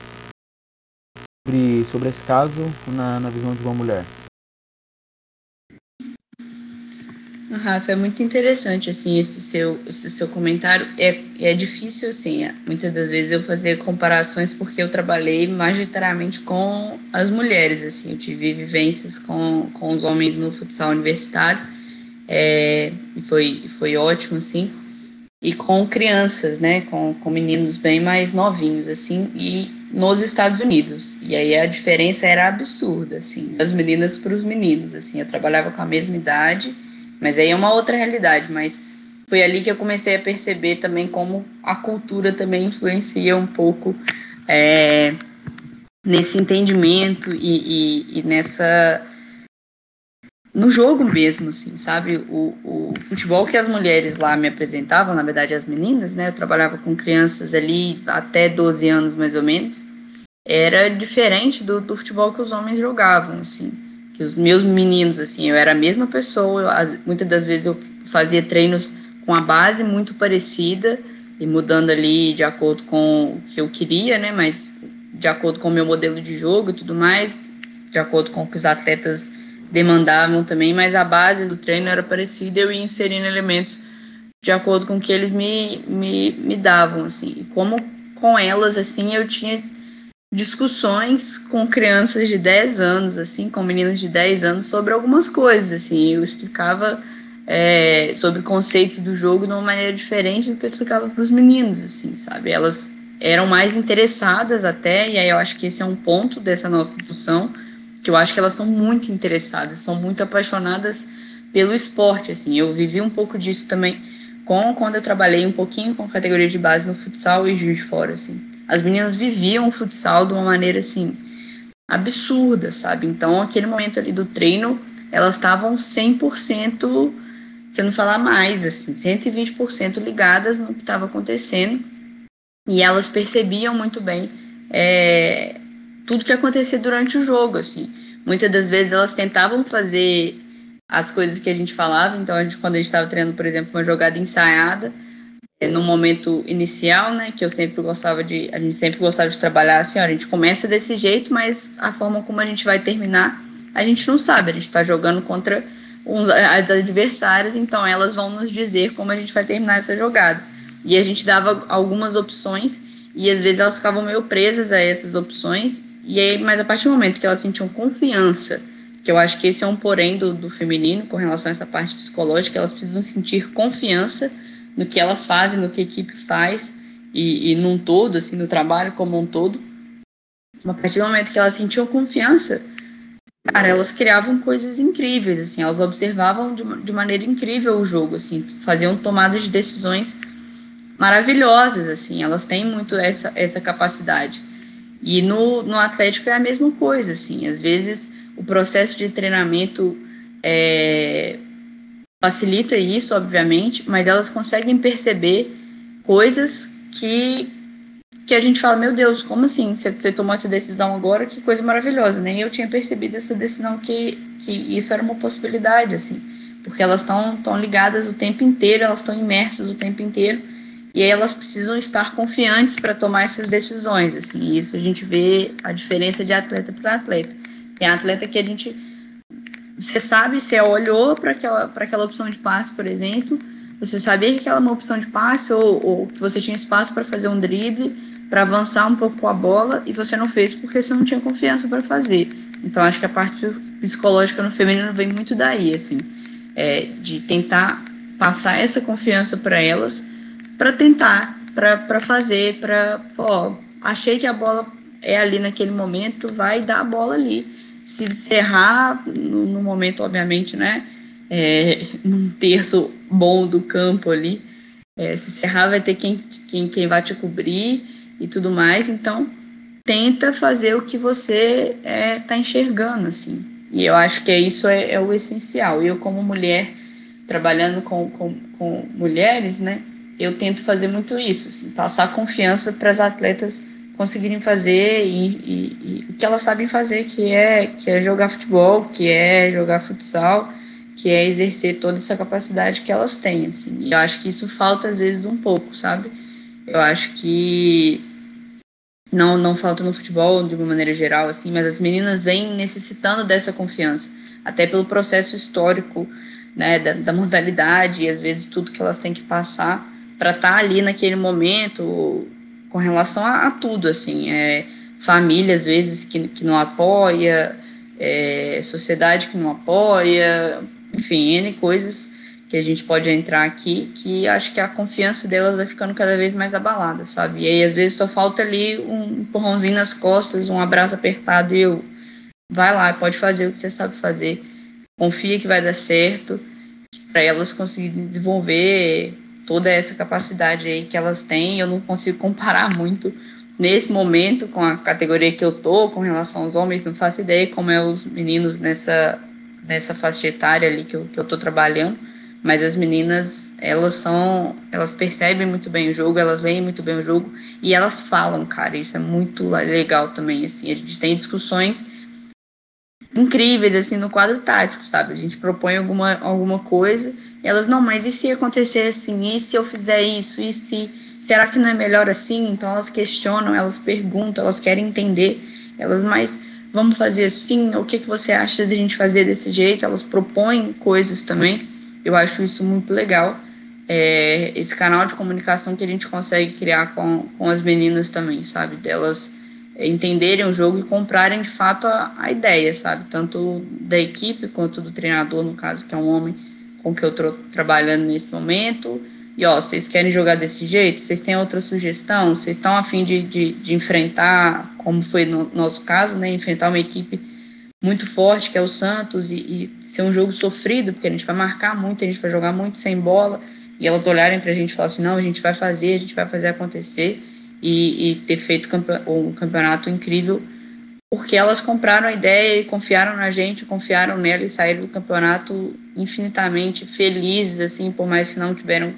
sobre, sobre esse caso na, na visão de uma mulher? Rafa, é muito interessante assim esse seu, esse seu comentário. É, é difícil assim, é, muitas das vezes eu fazer comparações porque eu trabalhei majoritariamente com as mulheres assim. Eu tive vivências com, com os homens no futsal universitário é, e foi foi ótimo assim. E com crianças, né, com, com meninos bem mais novinhos assim e nos Estados Unidos. E aí a diferença era absurda assim, das meninas para os meninos assim. Eu trabalhava com a mesma idade mas aí é uma outra realidade, mas foi ali que eu comecei a perceber também como a cultura também influencia um pouco é, nesse entendimento e, e, e, nessa no jogo mesmo, assim, sabe? O, o futebol que as mulheres lá me apresentavam, na verdade as meninas, né? Eu trabalhava com crianças ali até 12 anos mais ou menos, era diferente do, do futebol que os homens jogavam, assim que os meus meninos, assim, eu era a mesma pessoa, eu, muitas das vezes eu fazia treinos com a base muito parecida e mudando ali de acordo com o que eu queria, né, mas de acordo com o meu modelo de jogo e tudo mais, de acordo com o que os atletas demandavam também, mas a base do treino era parecida, eu ia inserindo elementos de acordo com o que eles me, me, me davam, assim, e como com elas, assim, eu tinha discussões com crianças de 10 anos, assim, com meninas de 10 anos, sobre algumas coisas, assim, eu explicava é, sobre conceitos do jogo de uma maneira diferente do que eu explicava para os meninos, assim, sabe? Elas eram mais interessadas até, e aí eu acho que esse é um ponto dessa nossa discussão, que eu acho que elas são muito interessadas, são muito apaixonadas pelo esporte, assim, eu vivi um pouco disso também com quando eu trabalhei um pouquinho com categoria de base no futsal e Juiz de Fora, assim as meninas viviam o futsal de uma maneira assim absurda, sabe? Então, aquele momento ali do treino, elas estavam 100% você não falar mais, assim, 120% ligadas no que estava acontecendo. E elas percebiam muito bem é, tudo que acontecia durante o jogo, assim. Muitas das vezes elas tentavam fazer as coisas que a gente falava, então a gente, quando a gente estava treinando, por exemplo, uma jogada ensaiada, é, no momento inicial, né, que eu sempre gostava de, a gente sempre gostava de trabalhar assim, ó, a gente começa desse jeito, mas a forma como a gente vai terminar, a gente não sabe, a gente está jogando contra uns, as adversárias, então elas vão nos dizer como a gente vai terminar essa jogada. E a gente dava algumas opções e às vezes elas ficavam meio presas a essas opções. E aí, mas a partir do momento que elas sentiam confiança, que eu acho que esse é um porém do, do feminino com relação a essa parte psicológica, elas precisam sentir confiança no que elas fazem, no que a equipe faz e, e num todo, assim, no trabalho como um todo. A partir do momento que elas sentiam confiança, cara, elas criavam coisas incríveis, assim, elas observavam de, de maneira incrível o jogo, assim, faziam tomadas de decisões maravilhosas, assim, elas têm muito essa, essa capacidade. E no, no Atlético é a mesma coisa, assim, às vezes o processo de treinamento é, facilita isso, obviamente, mas elas conseguem perceber coisas que, que a gente fala, meu Deus, como assim? Você, tomou essa decisão agora? Que coisa maravilhosa. Nem eu tinha percebido essa decisão que, que isso era uma possibilidade, assim, porque elas estão ligadas o tempo inteiro, elas estão imersas o tempo inteiro, e elas precisam estar confiantes para tomar essas decisões, assim, isso a gente vê a diferença de atleta para atleta. Tem atleta que a gente você sabe, você olhou para aquela, aquela opção de passe, por exemplo, você sabia que aquela é uma opção de passe ou, ou que você tinha espaço para fazer um drible, para avançar um pouco com a bola e você não fez porque você não tinha confiança para fazer. Então acho que a parte psicológica no feminino vem muito daí, assim, é, de tentar passar essa confiança para elas, para tentar, para fazer, para, ó, achei que a bola é ali naquele momento, vai dar a bola ali se você errar, no, no momento, obviamente, né? É, num terço bom do campo ali, é, se você errar, vai ter quem, quem, quem vai te cobrir e tudo mais. Então, tenta fazer o que você está é, tá enxergando, assim. E eu acho que isso é, é o essencial. Eu, como mulher, trabalhando com, com, com mulheres, né? Eu tento fazer muito isso, assim, passar confiança para as atletas conseguirem fazer e, e, e, o que elas sabem fazer, que é, que é jogar futebol, que é jogar futsal, que é exercer toda essa capacidade que elas têm, assim. E eu acho que isso falta às vezes um pouco, sabe? Eu acho que não não falta no futebol de uma maneira geral, assim, mas as meninas vêm necessitando dessa confiança, até pelo processo histórico, né, da, da modalidade e às vezes tudo que elas têm que passar para estar tá ali naquele momento com relação a, a tudo, assim, é, família às vezes que, que não apoia, é, sociedade que não apoia, enfim, N coisas que a gente pode entrar aqui, que acho que a confiança delas vai ficando cada vez mais abalada, sabe? E aí, às vezes, só falta ali um empurrãozinho nas costas, um abraço apertado e eu, vai lá, pode fazer o que você sabe fazer, confia que vai dar certo, para elas conseguirem desenvolver toda essa capacidade aí que elas têm. Eu não consigo comparar muito nesse momento com a categoria que eu tô com relação aos homens, não faço ideia como é os meninos nessa nessa faixa etária ali que eu, que eu tô trabalhando, mas as meninas, elas são, elas percebem muito bem o jogo, elas leem muito bem o jogo e elas falam, cara, isso é muito legal também, assim, a gente tem discussões incríveis, assim, no quadro tático, sabe, a gente propõe alguma, alguma coisa elas, não, mas e se acontecer assim? E se eu fizer isso? E se. Será que não é melhor assim? Então elas questionam, elas perguntam, elas querem entender. Elas, mas vamos fazer assim? O que, que você acha de a gente fazer desse jeito? Elas propõem coisas também. Eu acho isso muito legal. É, esse canal de comunicação que a gente consegue criar com, com as meninas também, sabe? Delas entenderem o jogo e comprarem de fato a, a ideia, sabe? Tanto da equipe quanto do treinador, no caso, que é um homem com que eu estou trabalhando nesse momento. E ó, vocês querem jogar desse jeito? Vocês têm outra sugestão? Vocês estão a fim de, de, de, enfrentar, como foi no nosso caso, né? Enfrentar uma equipe muito forte, que é o Santos, e, e ser um jogo sofrido, porque a gente vai marcar muito, a gente vai jogar muito sem bola, e elas olharem para a gente e falar assim: não, a gente vai fazer, a gente vai fazer acontecer, e, e ter feito um campeonato incrível porque elas compraram a ideia e confiaram na gente, confiaram nela e saíram do campeonato infinitamente felizes, assim, por mais que não tiveram,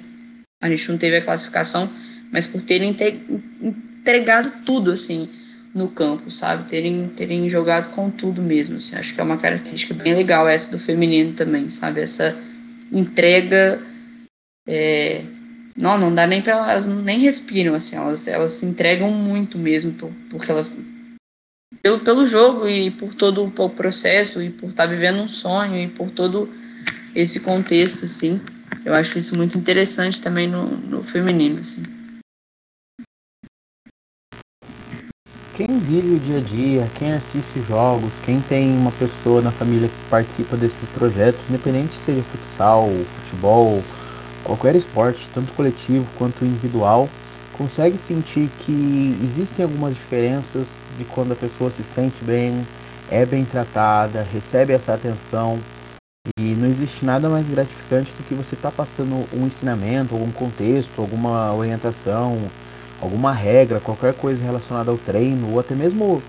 a gente não teve a classificação, mas por terem entregado tudo, assim, no campo, sabe? Terem, terem jogado com tudo mesmo, assim. Acho que é uma característica bem legal essa do feminino também, sabe? Essa entrega é, não, não dá nem para elas nem respiram assim, elas elas se entregam muito mesmo por, porque elas pelo, pelo jogo e por todo o processo e por estar tá vivendo um sonho e por todo esse contexto, assim. Eu acho isso muito interessante também no, no feminino, assim. Quem vive o dia a dia, quem assiste jogos, quem tem uma pessoa na família que participa desses projetos, independente seja futsal, futebol, qualquer esporte, tanto coletivo quanto individual, consegue sentir que existem algumas diferenças de quando a pessoa se sente bem, é bem tratada, recebe essa atenção. E não existe nada mais gratificante do que você estar tá passando um ensinamento, algum contexto, alguma orientação, alguma regra, qualquer coisa relacionada ao treino, ou até mesmo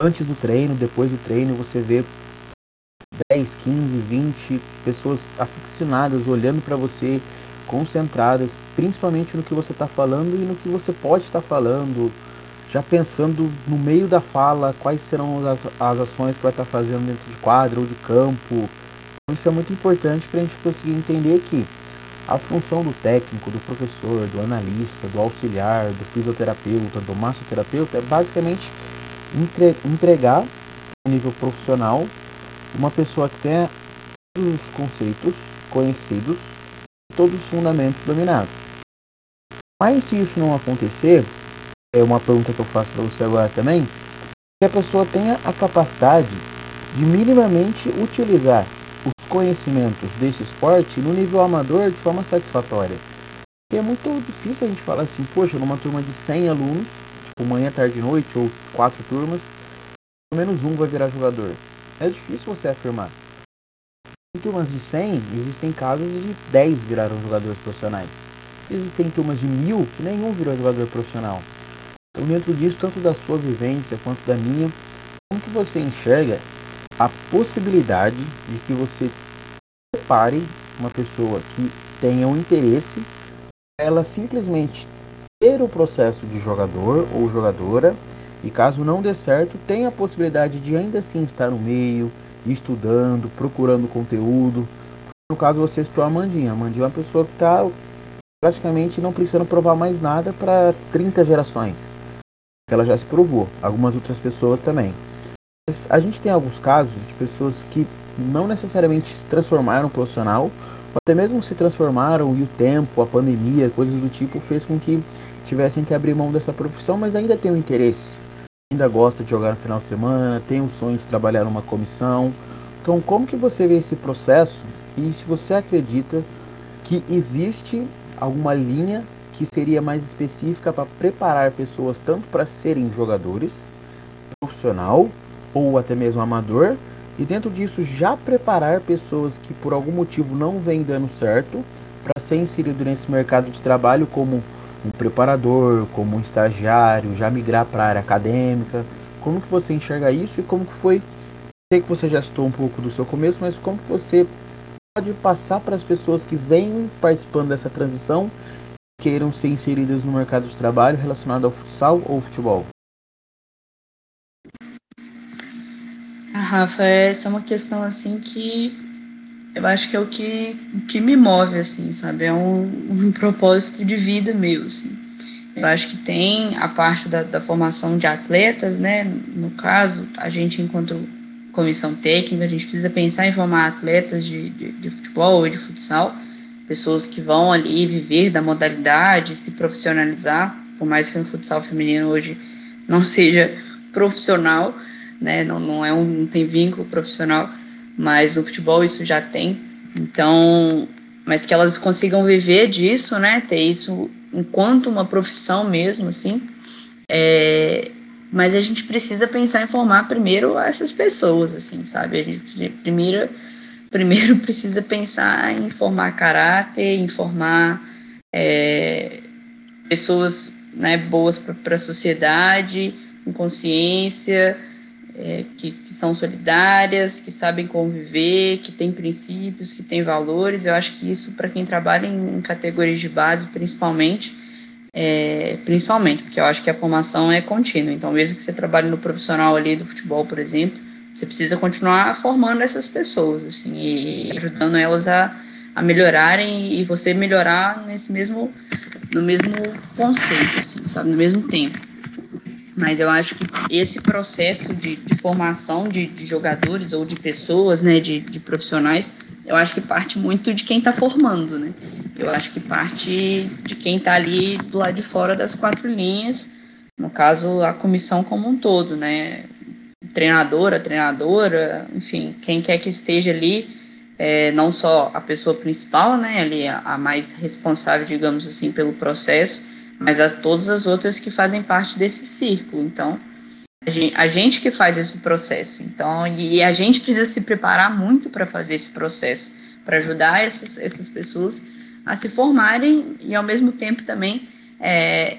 antes do treino, depois do treino, você vê 10, 15, 20 pessoas aficionadas olhando para você, concentradas, principalmente no que você está falando e no que você pode estar falando, já pensando no meio da fala quais serão as, as ações que vai estar fazendo dentro de quadro ou de campo. Então, isso é muito importante para a gente conseguir entender que a função do técnico, do professor, do analista, do auxiliar, do fisioterapeuta, do massoterapeuta é basicamente entre, entregar a nível profissional uma pessoa que tenha todos os conceitos conhecidos todos os fundamentos dominados. Mas se isso não acontecer, é uma pergunta que eu faço para você agora também, que a pessoa tenha a capacidade de minimamente utilizar os conhecimentos desse esporte no nível amador de forma satisfatória. E é muito difícil a gente falar assim, poxa, numa turma de 100 alunos, tipo manhã, tarde e noite, ou quatro turmas, pelo menos um vai virar jogador. É difícil você afirmar. Em turmas de 100, existem casos de 10 viraram jogadores profissionais. Existem turmas de 1000 que nenhum virou jogador profissional. Então, dentro disso, tanto da sua vivência quanto da minha, como que você enxerga a possibilidade de que você prepare uma pessoa que tenha um interesse, ela simplesmente ter o processo de jogador ou jogadora, e caso não dê certo, tenha a possibilidade de ainda assim estar no meio, estudando, procurando conteúdo. No caso, você estou a Amandinha. A Amandinha é uma pessoa que está praticamente não precisando provar mais nada para 30 gerações. Ela já se provou. Algumas outras pessoas também. Mas a gente tem alguns casos de pessoas que não necessariamente se transformaram profissional, ou até mesmo se transformaram e o tempo, a pandemia, coisas do tipo, fez com que tivessem que abrir mão dessa profissão, mas ainda tem o interesse ainda gosta de jogar no final de semana, tem o sonho de trabalhar numa comissão. Então, como que você vê esse processo e se você acredita que existe alguma linha que seria mais específica para preparar pessoas tanto para serem jogadores, profissional ou até mesmo amador, e dentro disso já preparar pessoas que por algum motivo não vem dando certo para ser inserido nesse mercado de trabalho como um preparador, como um estagiário, já migrar para a área acadêmica? Como que você enxerga isso e como que foi? Sei que você já citou um pouco do seu começo, mas como que você pode passar para as pessoas que vêm participando dessa transição queiram ser inseridas no mercado de trabalho relacionado ao futsal ou futebol? Ah, Rafa, essa é uma questão assim que eu acho que é o que, o que me move, assim, sabe? É um, um propósito de vida meu, assim. Eu acho que tem a parte da, da formação de atletas, né? No caso, a gente, enquanto comissão técnica, a gente precisa pensar em formar atletas de, de, de futebol ou de futsal, pessoas que vão ali viver da modalidade, se profissionalizar, por mais que no futsal feminino hoje não seja profissional, né? Não, não é um, não tem vínculo profissional, mas no futebol isso já tem. Então, mas que elas consigam viver disso, né? Ter isso enquanto uma profissão mesmo, assim. É, mas a gente precisa pensar em formar primeiro essas pessoas, assim, sabe? A gente primeiro, primeiro precisa pensar em formar caráter, em formar é, pessoas né, boas para a sociedade, com consciência, é, que, que, são solidárias, que sabem conviver, que têm princípios, que têm valores. Eu acho que isso, para quem trabalha em, em, categorias de base, principalmente, é, principalmente, porque eu acho que a formação é contínua. Então, mesmo que você trabalhe no profissional ali do futebol, por exemplo, você precisa continuar formando essas pessoas, assim, e ajudando elas a, a melhorarem e você melhorar nesse mesmo, no mesmo conceito, assim, sabe, no mesmo tempo. Mas eu acho que esse processo de, de formação de, de, jogadores ou de pessoas, né, de, de profissionais, eu acho que parte muito de quem está formando, né? Eu acho que parte de quem está ali do lado de fora das quatro linhas, no caso a comissão como um todo, né? Treinadora, treinadora, enfim, quem quer que esteja ali, é, não só a pessoa principal, né, ali a, a mais responsável, digamos assim, pelo processo, mas as, todas as outras que fazem parte desse círculo. Então, a gente, a gente que faz esse processo. Então, e a gente precisa se preparar muito para fazer esse processo, para ajudar essas, essas pessoas a se formarem e, ao mesmo tempo, também é,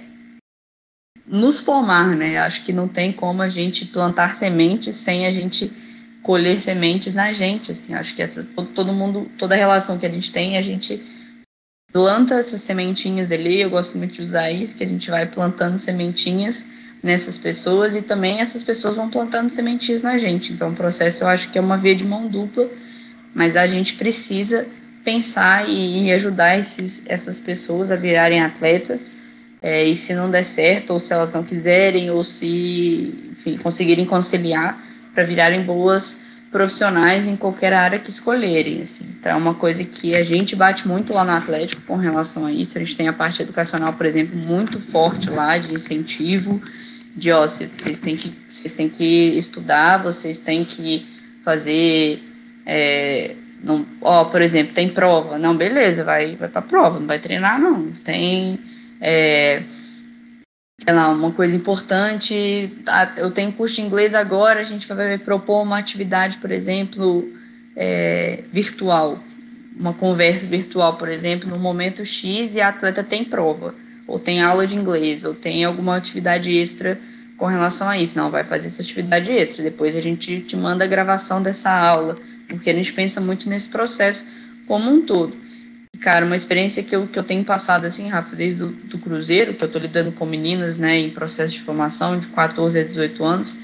nos formar, né? Acho que não tem como a gente plantar sementes sem a gente colher sementes na gente, assim. Acho que essa todo mundo, toda relação que a gente tem, a gente planta essas sementinhas ali. Eu gosto muito de usar isso, que a gente vai plantando sementinhas nessas pessoas e também essas pessoas vão plantando sementinhas na gente. Então, o processo eu acho que é uma via de mão dupla, mas a gente precisa pensar e, e ajudar esses, essas pessoas a virarem atletas. É, e se não der certo, ou se elas não quiserem, ou se enfim, conseguirem conciliar para virarem boas profissionais em qualquer área que escolherem, assim. Então é uma coisa que a gente bate muito lá no Atlético com relação a isso. A gente tem a parte educacional, por exemplo, muito forte lá de incentivo, de ó, vocês têm que vocês têm que estudar, vocês têm que fazer é, não, ó, por exemplo, tem prova, não, beleza, vai vai para prova, não vai treinar não. Tem é, sei lá, uma coisa importante. Eu tenho curso de inglês agora, a gente vai propor uma atividade, por exemplo, é, virtual, uma conversa virtual, por exemplo, no momento X e a atleta tem prova, ou tem aula de inglês, ou tem alguma atividade extra com relação a isso. Não, vai fazer essa atividade extra, depois a gente te manda a gravação dessa aula, porque a gente pensa muito nesse processo como um todo. Cara, uma experiência que eu, que eu tenho passado, assim, Rafa, desde o do Cruzeiro, que eu tô lidando com meninas, né, em processo de formação, de 14 a 18 anos,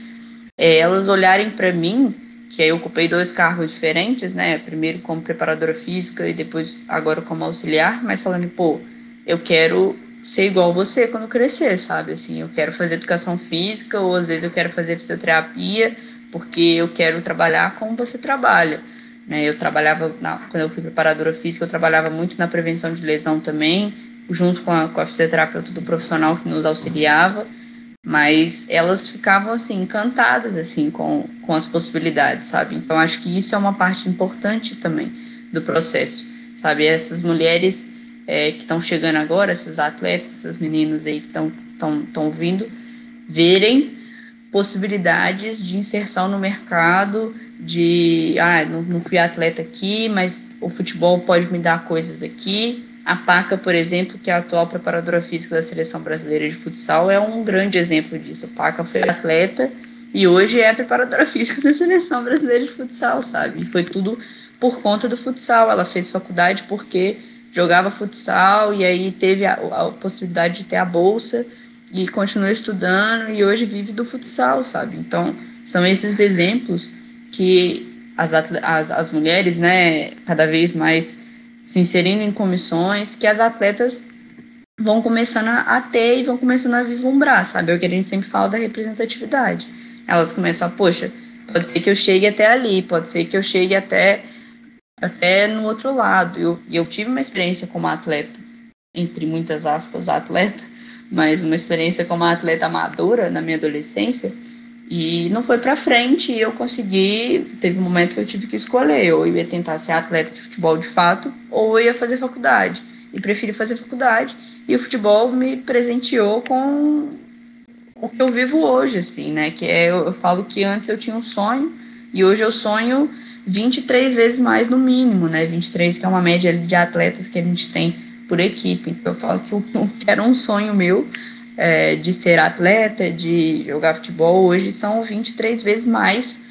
é elas olharem para mim, que aí eu ocupei dois cargos diferentes, né, primeiro como preparadora física e depois agora como auxiliar, mas falando, pô, eu quero ser igual você quando crescer, sabe? Assim, eu quero fazer educação física ou às vezes eu quero fazer fisioterapia porque eu quero trabalhar como você trabalha. Né? Eu trabalhava, na, quando eu fui preparadora física, eu trabalhava muito na prevenção de lesão também, junto com a, com a fisioterapeuta do profissional que nos auxiliava, mas elas ficavam assim encantadas assim com, com as possibilidades, sabe? Então acho que isso é uma parte importante também do processo, sabe? Essas mulheres é, que estão chegando agora, esses atletas, essas meninas aí que estão vindo, verem possibilidades de inserção no mercado, de ah, não, não fui atleta aqui, mas o futebol pode me dar coisas aqui. A Paca, por exemplo, que é a atual preparadora física da seleção brasileira de futsal, é um grande exemplo disso. A Paca foi atleta e hoje é a preparadora física da seleção brasileira de futsal, sabe? E foi tudo por conta do futsal. Ela fez faculdade porque jogava futsal e aí teve a, a possibilidade de ter a bolsa e continuou estudando e hoje vive do futsal, sabe? Então, são esses exemplos que as, as, as mulheres, né, cada vez mais se inserindo em comissões, que as atletas vão começando a ter e vão começando a vislumbrar, sabe? É o que a gente sempre fala da representatividade. Elas começam a, poxa, pode ser que eu chegue até ali, pode ser que eu chegue até, até no outro lado. E eu, eu tive uma experiência como atleta, entre muitas aspas, atleta, mas uma experiência como atleta amadora na minha adolescência, e não foi para frente e eu consegui. Teve um momento que eu tive que escolher: eu ia tentar ser atleta de futebol de fato, ou eu ia fazer faculdade. E preferi fazer faculdade. E o futebol me presenteou com o que eu vivo hoje, assim, né? Que é, eu, eu falo que antes eu tinha um sonho e hoje eu sonho 23 vezes mais no mínimo, né? 23, que é uma média de atletas que a gente tem por equipe. Então eu falo que que era um sonho meu é, de ser atleta, de jogar futebol, hoje são 23 vezes mais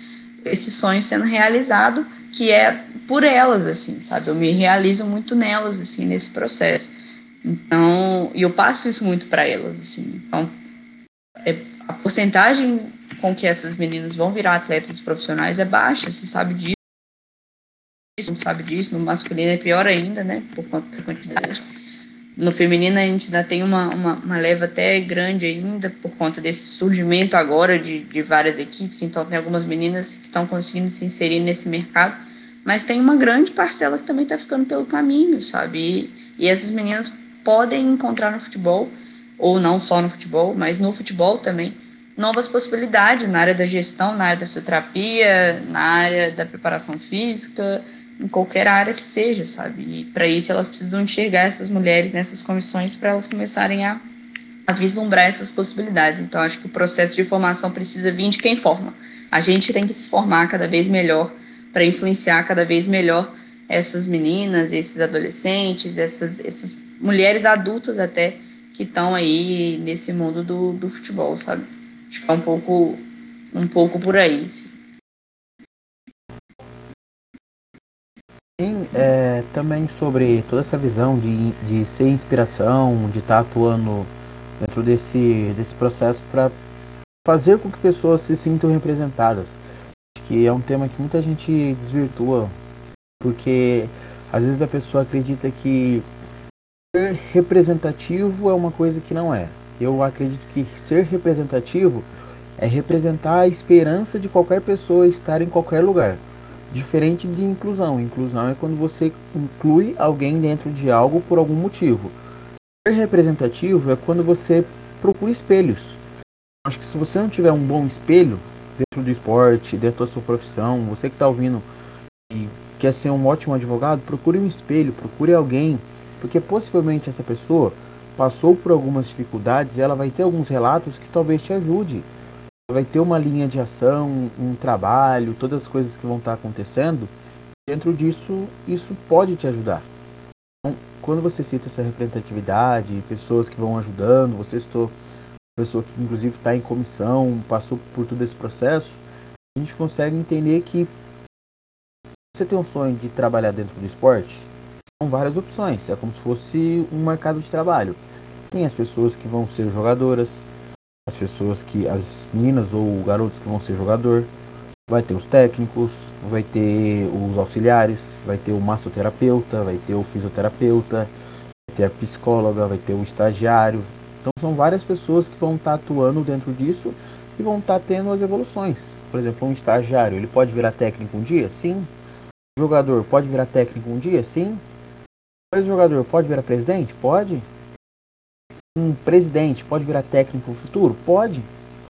esse sonho sendo realizado, que é por elas, assim, sabe? Eu me realizo muito nelas, assim, nesse processo. Então, e eu passo isso muito para elas, assim. Então, é, a porcentagem com que essas meninas vão virar atletas profissionais é baixa, você sabe disso, não sabe disso. No masculino é pior ainda, né? Por conta da quantidade. No feminino a gente ainda tem uma, uma, uma, leva até grande ainda por conta desse surgimento agora de, de várias equipes. Então tem algumas meninas que estão conseguindo se inserir nesse mercado, mas tem uma grande parcela que também está ficando pelo caminho, sabe? E, e essas meninas podem encontrar no futebol, ou não só no futebol, mas no futebol também, novas possibilidades na área da gestão, na área da fisioterapia, na área da preparação física, em qualquer área que seja, sabe? E para isso elas precisam enxergar essas mulheres nessas comissões para elas começarem a, a vislumbrar essas possibilidades. Então acho que o processo de formação precisa vir de quem forma. A gente tem que se formar cada vez melhor para influenciar cada vez melhor essas meninas, esses adolescentes, essas, essas mulheres adultas até que estão aí nesse mundo do, do futebol, sabe? Acho que é um pouco, um pouco por aí. Assim. Sim, é, também sobre toda essa visão de, de ser inspiração, de estar tá atuando dentro desse, desse processo para fazer com que pessoas se sintam representadas. Acho que é um tema que muita gente desvirtua, porque às vezes a pessoa acredita que ser representativo é uma coisa que não é. Eu acredito que ser representativo é representar a esperança de qualquer pessoa estar em qualquer lugar. Diferente de inclusão. Inclusão é quando você inclui alguém dentro de algo por algum motivo. Ser representativo é quando você procura espelhos. Acho que se você não tiver um bom espelho dentro do esporte, dentro da sua profissão, você que está ouvindo e quer ser um ótimo advogado, procure um espelho, procure alguém, porque possivelmente essa pessoa passou por algumas dificuldades e ela vai ter alguns relatos que talvez te ajude vai ter uma linha de ação, um trabalho, todas as coisas que vão estar acontecendo. Dentro disso, isso pode te ajudar. Então, quando você cita essa representatividade, pessoas que vão ajudando, você estou pessoa que inclusive está em comissão, passou por todo esse processo, a gente consegue entender que você tem um sonho de trabalhar dentro do esporte, são várias opções, é como se fosse um mercado de trabalho. Tem as pessoas que vão ser jogadoras, as pessoas que, as meninas ou garotos que vão ser jogador, vai ter os técnicos, vai ter os auxiliares, vai ter o massoterapeuta, vai ter o fisioterapeuta, vai ter a psicóloga, vai ter o estagiário. Então são várias pessoas que vão estar tá atuando dentro disso e vão estar tá tendo as evoluções. Por exemplo, um estagiário, ele pode virar técnico um dia? Sim. Um jogador pode virar técnico um dia? Sim. Um jogador pode virar presidente? Pode um presidente pode virar técnico no futuro? Pode.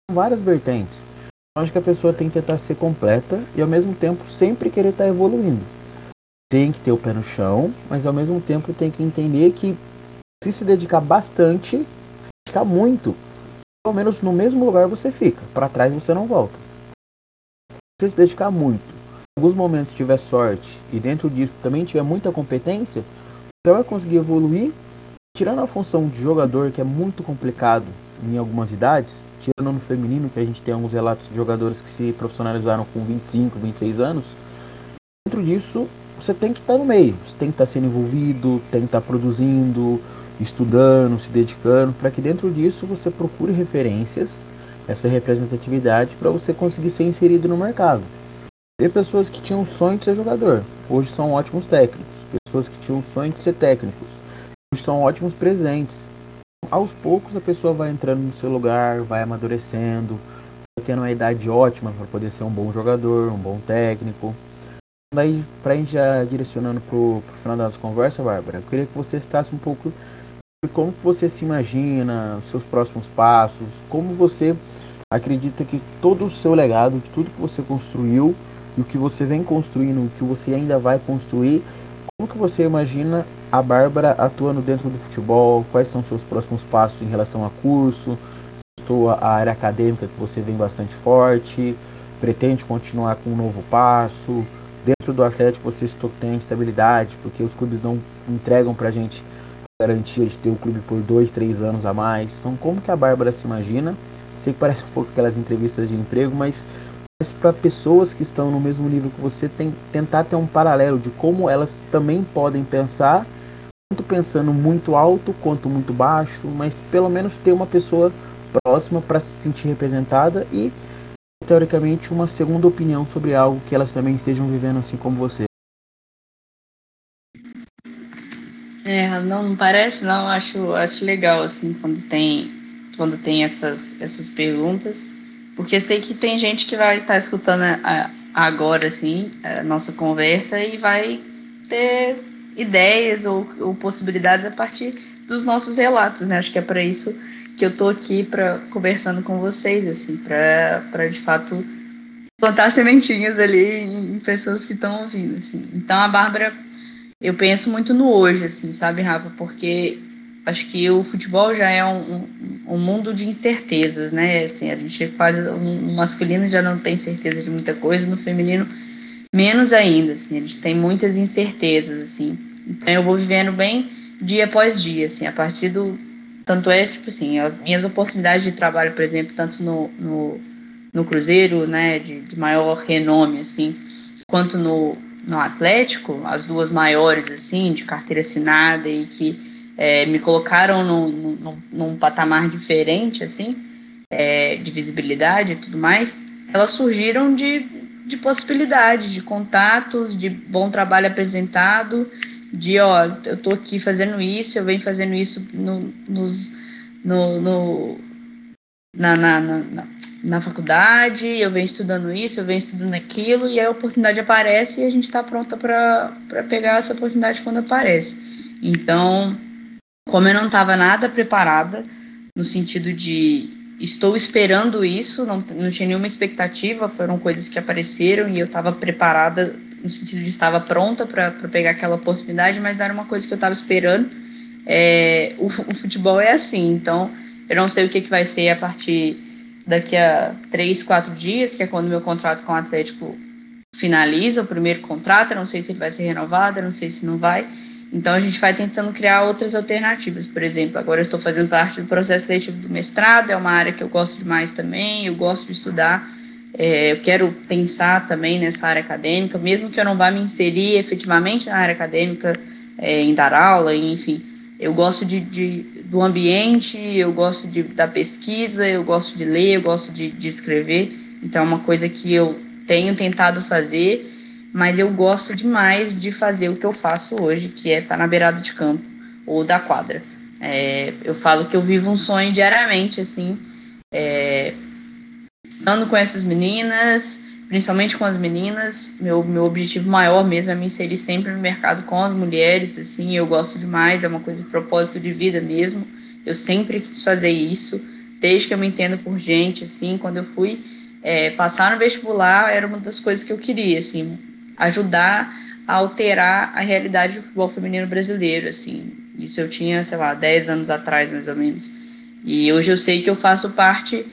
São várias vertentes. Eu acho que a pessoa tem que tentar ser completa e ao mesmo tempo sempre querer estar evoluindo. Tem que ter o pé no chão, mas ao mesmo tempo tem que entender que se se dedicar bastante, se dedicar muito, pelo menos no mesmo lugar você fica. Para trás você não volta. Se se dedicar muito, em alguns momentos tiver sorte e dentro disso também tiver muita competência, você vai conseguir evoluir Tirando a função de jogador, que é muito complicado em algumas idades, tirando no feminino, que a gente tem alguns relatos de jogadores que se profissionalizaram com 25, 26 anos, dentro disso você tem que estar no meio, você tem que estar sendo envolvido, tem que estar produzindo, estudando, se dedicando, para que dentro disso você procure referências, essa representatividade, para você conseguir ser inserido no mercado. Tem pessoas que tinham o sonho de ser jogador, hoje são ótimos técnicos. Pessoas que tinham o sonho de ser técnicos, são ótimos presentes. Aos poucos a pessoa vai entrando no seu lugar, vai amadurecendo, vai tendo uma idade ótima para poder ser um bom jogador, um bom técnico. Daí, para a gente já direcionando para o final da nossa conversa, Bárbara, eu queria que você citasse um pouco de como você se imagina, os seus próximos passos, como você acredita que todo o seu legado, de tudo que você construiu e o que você vem construindo, o que você ainda vai construir, como que você imagina a Bárbara atuando dentro do futebol? Quais são seus próximos passos em relação a curso? Estou a área acadêmica que você vem bastante forte, pretende continuar com um novo passo? Dentro do Atlético você tem estabilidade, porque os clubes não entregam para a gente garantia de ter o clube por dois, três anos a mais. Então, como que a Bárbara se imagina? Sei que parece um pouco aquelas entrevistas de emprego, mas para pessoas que estão no mesmo nível que você, tem, tentar ter um paralelo de como elas também podem pensar, tanto pensando muito alto quanto muito baixo, mas pelo menos ter uma pessoa próxima para se sentir representada e teoricamente uma segunda opinião sobre algo que elas também estejam vivendo assim como você. É, não, não parece não, acho, acho legal assim quando tem quando tem essas, essas perguntas, porque sei que tem gente que vai estar tá escutando a, a, agora assim a nossa conversa e vai ter ideias ou, ou possibilidades a partir dos nossos relatos, né? Acho que é para isso que eu tô aqui para conversando com vocês, assim, para de fato plantar sementinhas ali em pessoas que estão ouvindo, assim. Então a Bárbara, eu penso muito no hoje, assim, sabe, Rafa? Porque acho que o futebol já é um, um, mundo de incertezas, né? Assim, a gente faz no masculino já não tem certeza de muita coisa, no feminino menos ainda, assim, a gente tem muitas incertezas, assim. Então eu vou vivendo bem dia após dia, assim, a partir do tanto é, tipo assim, as minhas oportunidades de trabalho, por exemplo, tanto no, no, no Cruzeiro, né, de, de maior renome, assim, quanto no, no Atlético, as duas maiores, assim, de carteira assinada e que é, me colocaram no, no, num patamar diferente, assim, é, de visibilidade e tudo mais, elas surgiram de, de possibilidades, de contatos, de bom trabalho apresentado de ó, eu tô aqui fazendo isso, eu venho fazendo isso no, nos, no, no na, na, na, na, faculdade, eu venho estudando isso, eu venho estudando aquilo, e a oportunidade aparece e a gente está pronta para pegar essa oportunidade quando aparece. Então, como eu não estava nada preparada, no sentido de estou esperando isso, não, não tinha nenhuma expectativa, foram coisas que apareceram e eu estava preparada no sentido de estava pronta para pegar aquela oportunidade, mas não era uma coisa que eu estava esperando. É, o, o, futebol é assim, então eu não sei o que, que vai ser a partir daqui a três, quatro dias, que é quando meu contrato com o Atlético finaliza, o primeiro contrato, eu não sei se ele vai ser renovado, eu não sei se não vai. Então a gente vai tentando criar outras alternativas. Por exemplo, agora eu estou fazendo parte do processo seletivo do mestrado, é uma área que eu gosto demais também, eu gosto de estudar é, eu quero pensar também nessa área acadêmica, mesmo que eu não vá me inserir efetivamente na área acadêmica, é, em dar aula, enfim. Eu gosto de, de, do ambiente, eu gosto de, da pesquisa, eu gosto de ler, eu gosto de, de escrever. Então, é uma coisa que eu tenho tentado fazer, mas eu gosto demais de fazer o que eu faço hoje, que é estar na beirada de campo ou da quadra. É, eu falo que eu vivo um sonho diariamente, assim, é, estando com essas meninas, principalmente com as meninas, meu, meu objetivo maior mesmo é me inserir sempre no mercado com as mulheres, assim, eu gosto demais, é uma coisa de propósito de vida mesmo, eu sempre quis fazer isso, desde que eu me entendo por gente, assim, quando eu fui é, passar no vestibular, era uma das coisas que eu queria, assim, ajudar a alterar a realidade do futebol feminino brasileiro, assim, isso eu tinha, sei lá, 10 anos atrás, mais ou menos, e hoje eu sei que eu faço parte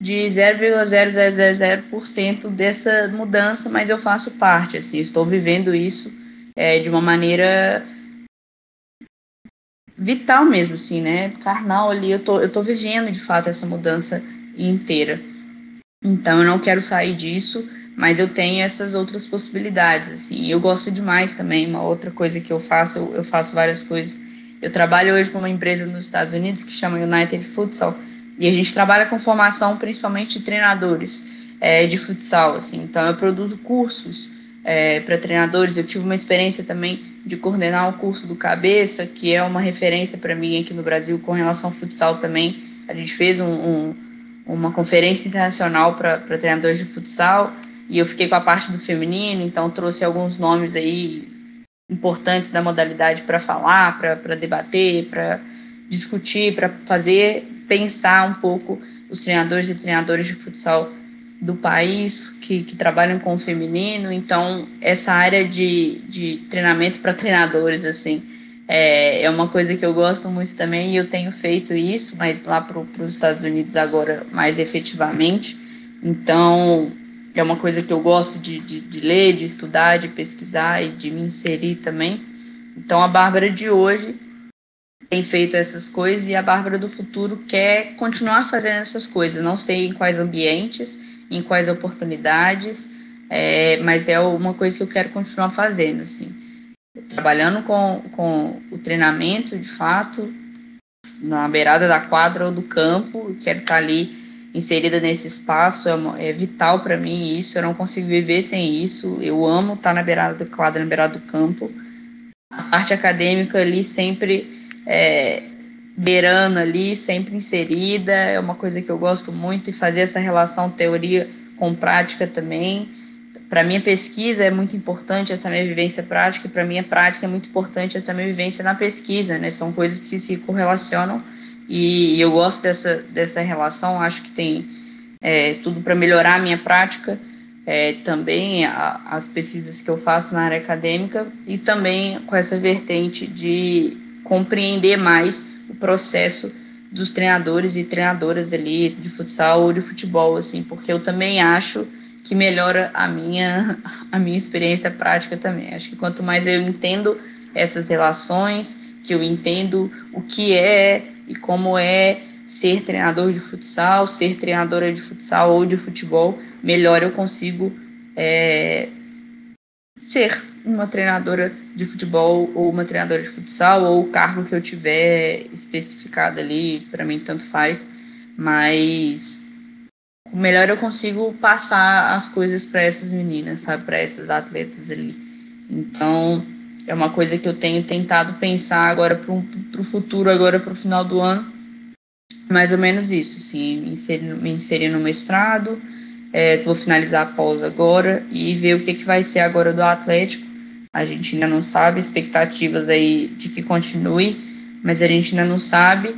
de 0,0000% dessa mudança, mas eu faço parte, assim, estou vivendo isso é, de uma maneira vital mesmo, assim, né, carnal ali, eu tô, eu tô vivendo de fato essa mudança inteira. Então eu não quero sair disso, mas eu tenho essas outras possibilidades, assim, eu gosto demais também, uma outra coisa que eu faço, eu, eu faço várias coisas, eu trabalho hoje com uma empresa nos Estados Unidos que chama United Futsal, e a gente trabalha com formação principalmente de treinadores é, de futsal, assim. Então eu produzo cursos é, para treinadores. Eu tive uma experiência também de coordenar o curso do Cabeça, que é uma referência para mim aqui no Brasil com relação ao futsal também. A gente fez um, um, uma conferência internacional para treinadores de futsal e eu fiquei com a parte do feminino, então trouxe alguns nomes aí importantes da modalidade para falar, para debater, para discutir, para fazer pensar um pouco os treinadores e treinadoras de futsal do país que, que trabalham com o feminino. Então, essa área de, de treinamento para treinadores, assim, é, é uma coisa que eu gosto muito também e eu tenho feito isso, mas lá para os Estados Unidos agora mais efetivamente. Então, é uma coisa que eu gosto de, de, de ler, de estudar, de pesquisar e de me inserir também. Então, a Bárbara de hoje tem feito essas coisas e a Bárbara do futuro quer continuar fazendo essas coisas. Não sei em quais ambientes, em quais oportunidades, é, mas é uma coisa que eu quero continuar fazendo, assim. Trabalhando com, com o treinamento, de fato, na beirada da quadra ou do campo, quero estar ali inserida nesse espaço, é, é vital para mim isso, eu não consigo viver sem isso, eu amo estar na beirada da quadra, na beirada do campo. A parte acadêmica ali sempre é, beirando ali, sempre inserida, é uma coisa que eu gosto muito e fazer essa relação teoria com prática também. Para minha pesquisa é muito importante essa minha vivência prática e para minha prática é muito importante essa minha vivência na pesquisa, né? São coisas que se correlacionam e, eu gosto dessa, dessa relação, acho que tem é, tudo para melhorar a minha prática, é, também a, as pesquisas que eu faço na área acadêmica e também com essa vertente de compreender mais o processo dos treinadores e treinadoras ali de futsal ou de futebol, assim, porque eu também acho que melhora a minha, a minha experiência prática também. Acho que quanto mais eu entendo essas relações, que eu entendo o que é e como é ser treinador de futsal, ser treinadora de futsal ou de futebol, melhor eu consigo é, ser uma treinadora de futebol ou uma treinadora de futsal ou o cargo que eu tiver especificado ali, para mim tanto faz, mas melhor eu consigo passar as coisas para essas meninas, sabe, para essas atletas ali. Então, é uma coisa que eu tenho tentado pensar agora para o futuro, agora para o final do ano, mais ou menos isso, assim, me inserir, me inserir no mestrado, é, vou finalizar a pausa agora e ver o que, que vai ser agora do Atlético. A gente ainda não sabe, expectativas aí de que continue, mas a gente ainda não sabe.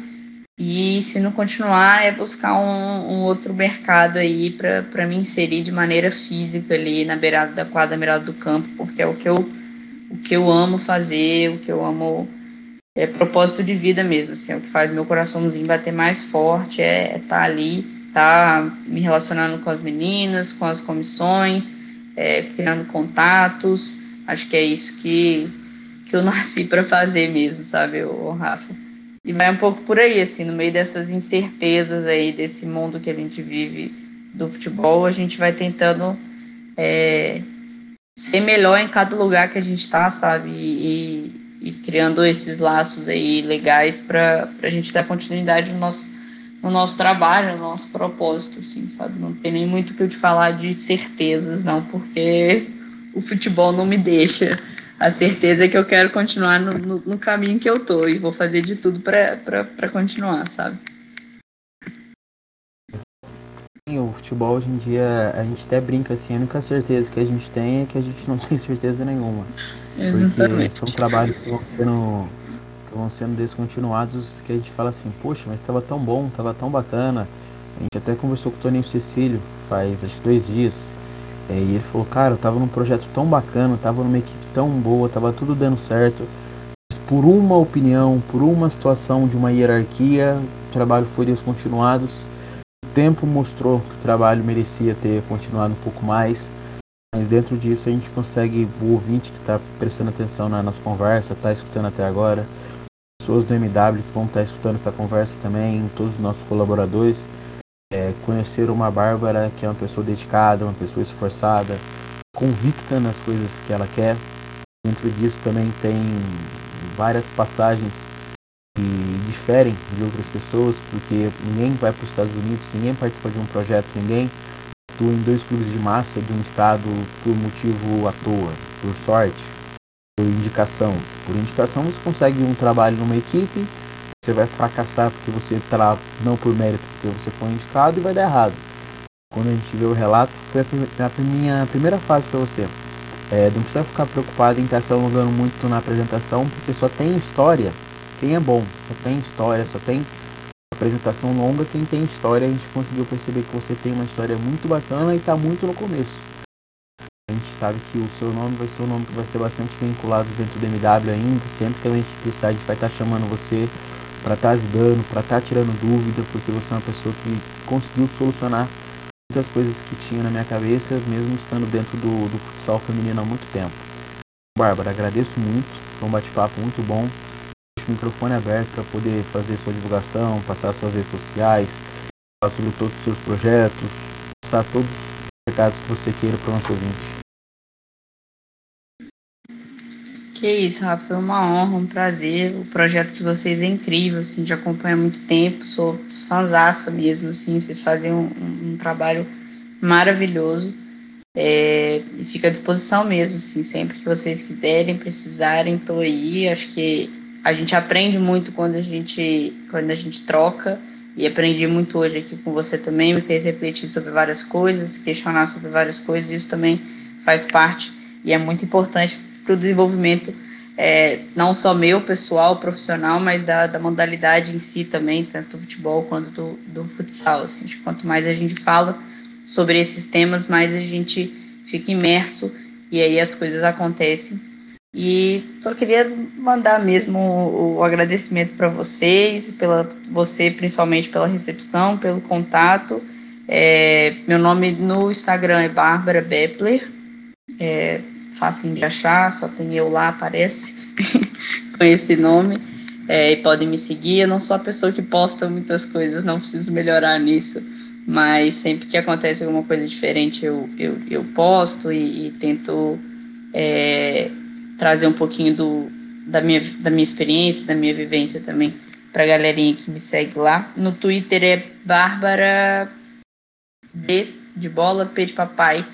E se não continuar, é buscar um, um outro mercado aí para me inserir de maneira física ali na beirada da quadra, na beirada do campo, porque é o que eu, o que eu amo fazer, o que eu amo é propósito de vida mesmo, assim, é o que faz meu coraçãozinho bater mais forte, é estar é tá ali tá me relacionando com as meninas, com as comissões, é, criando contatos. Acho que é isso que, que eu nasci para fazer mesmo, sabe, o Rafa. E vai um pouco por aí, assim, no meio dessas incertezas aí desse mundo que a gente vive do futebol, a gente vai tentando é, ser melhor em cada lugar que a gente está, sabe, e, e, criando esses laços aí legais para a gente dar continuidade no nosso no nosso trabalho, no nosso propósito, assim, sabe? Não tem nem muito o que eu te falar de certezas, não, porque o futebol não me deixa. A certeza é que eu quero continuar no, no, no caminho que eu tô e vou fazer de tudo para continuar, sabe? O futebol hoje em dia, a gente até brinca assim, a única certeza que a gente tem é que a gente não tem certeza nenhuma. Exatamente. Porque são trabalhos que vão sendo vão sendo descontinuados que a gente fala assim, poxa, mas estava tão bom, estava tão bacana. A gente até conversou com o Toninho Cecílio faz acho que dois dias. É, e ele falou, cara, eu tava num projeto tão bacana, tava numa equipe tão boa, tava tudo dando certo. Mas por uma opinião, por uma situação de uma hierarquia, o trabalho foi descontinuado. Tempo mostrou que o trabalho merecia ter continuado um pouco mais. Mas dentro disso a gente consegue, o ouvinte que está prestando atenção na nossa conversa, está escutando até agora, pessoas do MW que vão estar escutando essa conversa também, todos os nossos colaboradores, é, conhecer uma Bárbara que é uma pessoa dedicada, uma pessoa esforçada, convicta nas coisas que ela quer. Dentro disso também tem várias passagens diferem de outras pessoas, porque ninguém vai para os Estados Unidos, ninguém participa de um projeto, ninguém atua em dois clubes de massa de um estado por motivo à toa, por sorte por indicação. Por indicação você consegue um trabalho numa equipe, você vai fracassar porque você está não por mérito, porque você foi indicado e vai dar errado. Quando a gente vê o relato, foi a, a minha primeira fase para você. É, não precisa ficar preocupado em estar se alongando muito na apresentação, porque só tem história quem é bom, só tem história, só tem apresentação longa quem tem história. A gente conseguiu perceber que você tem uma história muito bacana e está muito no começo. A gente sabe que o seu nome vai ser um nome que vai ser bastante vinculado dentro do MW ainda. Sempre que a gente precisar, a gente vai estar chamando você para estar tá ajudando, para estar tá tirando dúvida, porque você é uma pessoa que conseguiu solucionar muitas coisas que tinha na minha cabeça, mesmo estando dentro do, do futsal feminino há muito tempo. Bárbara, agradeço muito, foi um bate-papo muito bom. Microfone aberto para poder fazer sua divulgação, passar suas redes sociais, falar sobre todos os seus projetos, passar todos os recados que você queira para o nosso ouvinte. Que isso, Rafa, foi uma honra, um prazer. O projeto de vocês é incrível, assim, de acompanhar há muito tempo, sou fãzaça mesmo, assim, vocês fazem um, um, trabalho maravilhoso. É, e fica à disposição mesmo, assim, sempre que vocês quiserem, precisarem, tô aí. Acho que a gente aprende muito quando a gente, quando a gente troca. E aprendi muito hoje aqui com você também, me fez refletir sobre várias coisas, questionar sobre várias coisas, isso também faz parte. E é muito importante para o desenvolvimento é, não só meu, pessoal, profissional, mas da, da modalidade em si também, tanto do futebol quanto do, do futsal. Assim, quanto mais a gente fala, sobre esses temas, mais a gente fica imerso. E aí as coisas acontecem. E só queria mandar mesmo o, o agradecimento para vocês, pela você principalmente pela recepção, pelo contato. É, meu nome no Instagram é Bárbara Bepler, é fácil de achar, só tem eu lá, aparece com esse nome. É, e podem me seguir. Eu não sou a pessoa que posta muitas coisas, não preciso melhorar nisso mas sempre que acontece alguma coisa diferente eu, eu, eu posto e, e tento é, trazer um pouquinho do, da, minha, da minha experiência, da minha vivência também para a galerinha que me segue lá. No Twitter é Bárbara B de bola, P de papai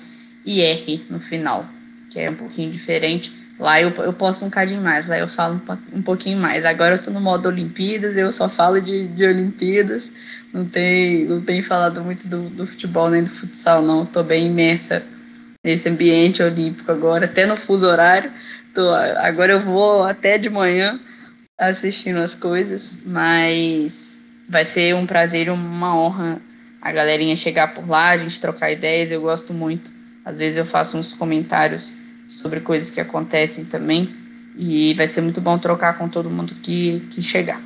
e R no final, que é um pouquinho diferente. Lá eu, eu posto um cadinho mais, lá eu falo um, um pouquinho mais. Agora eu tô no modo Olimpíadas, eu só falo de, de Olimpíadas, não tem, não tem falado muito do, do futebol nem do futsal, não. Tô bem imersa nesse ambiente olímpico agora, até no fuso horário. Tô, agora eu vou até de manhã assistindo as coisas, mas vai ser um prazer uma honra a galerinha chegar por lá, a gente trocar ideias, eu gosto muito. Às vezes eu faço uns comentários sobre coisas que acontecem também. E vai ser muito bom trocar com todo mundo que, que chegar.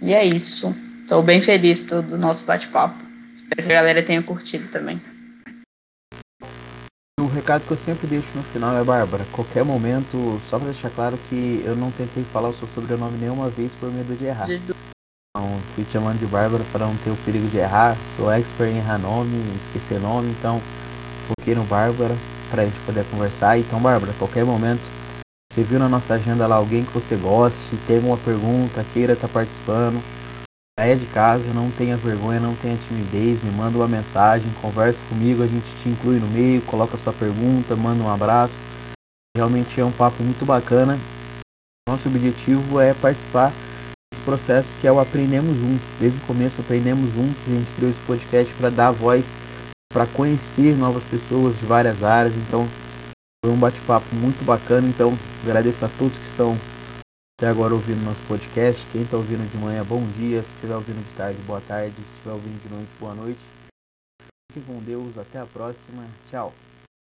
E é isso. Estou bem feliz do nosso bate-papo. Espero que a galera tenha curtido também. O recado que eu sempre deixo no final é, Bárbara, qualquer momento, só para deixar claro que eu não tentei falar o seu sobrenome nenhuma vez por medo de errar. Então, fui te chamando de Bárbara para não ter o perigo de errar. Sou expert em errar nome, esquecer nome, então foquei no Bárbara para a gente poder conversar. Então, Bárbara, qualquer momento, você viu na nossa agenda lá alguém que você goste, tem uma pergunta, queira estar tá participando, saia de casa, não tenha vergonha, não tenha timidez, me manda uma mensagem, converse comigo, a gente te inclui no meio, coloca sua pergunta, manda um abraço. Realmente é um papo muito bacana. Nosso objetivo é participar desse processo que é o Aprendemos Juntos. Desde o começo aprendemos juntos, a gente criou esse podcast para dar voz para conhecer novas pessoas de várias áreas. Então, foi um bate-papo muito bacana. Então, agradeço a todos que estão até agora ouvindo nosso podcast. Quem está ouvindo de manhã, bom dia. Se estiver ouvindo de tarde, boa tarde. Se estiver ouvindo de noite, boa noite. Fique com Deus. Até a próxima. Tchau.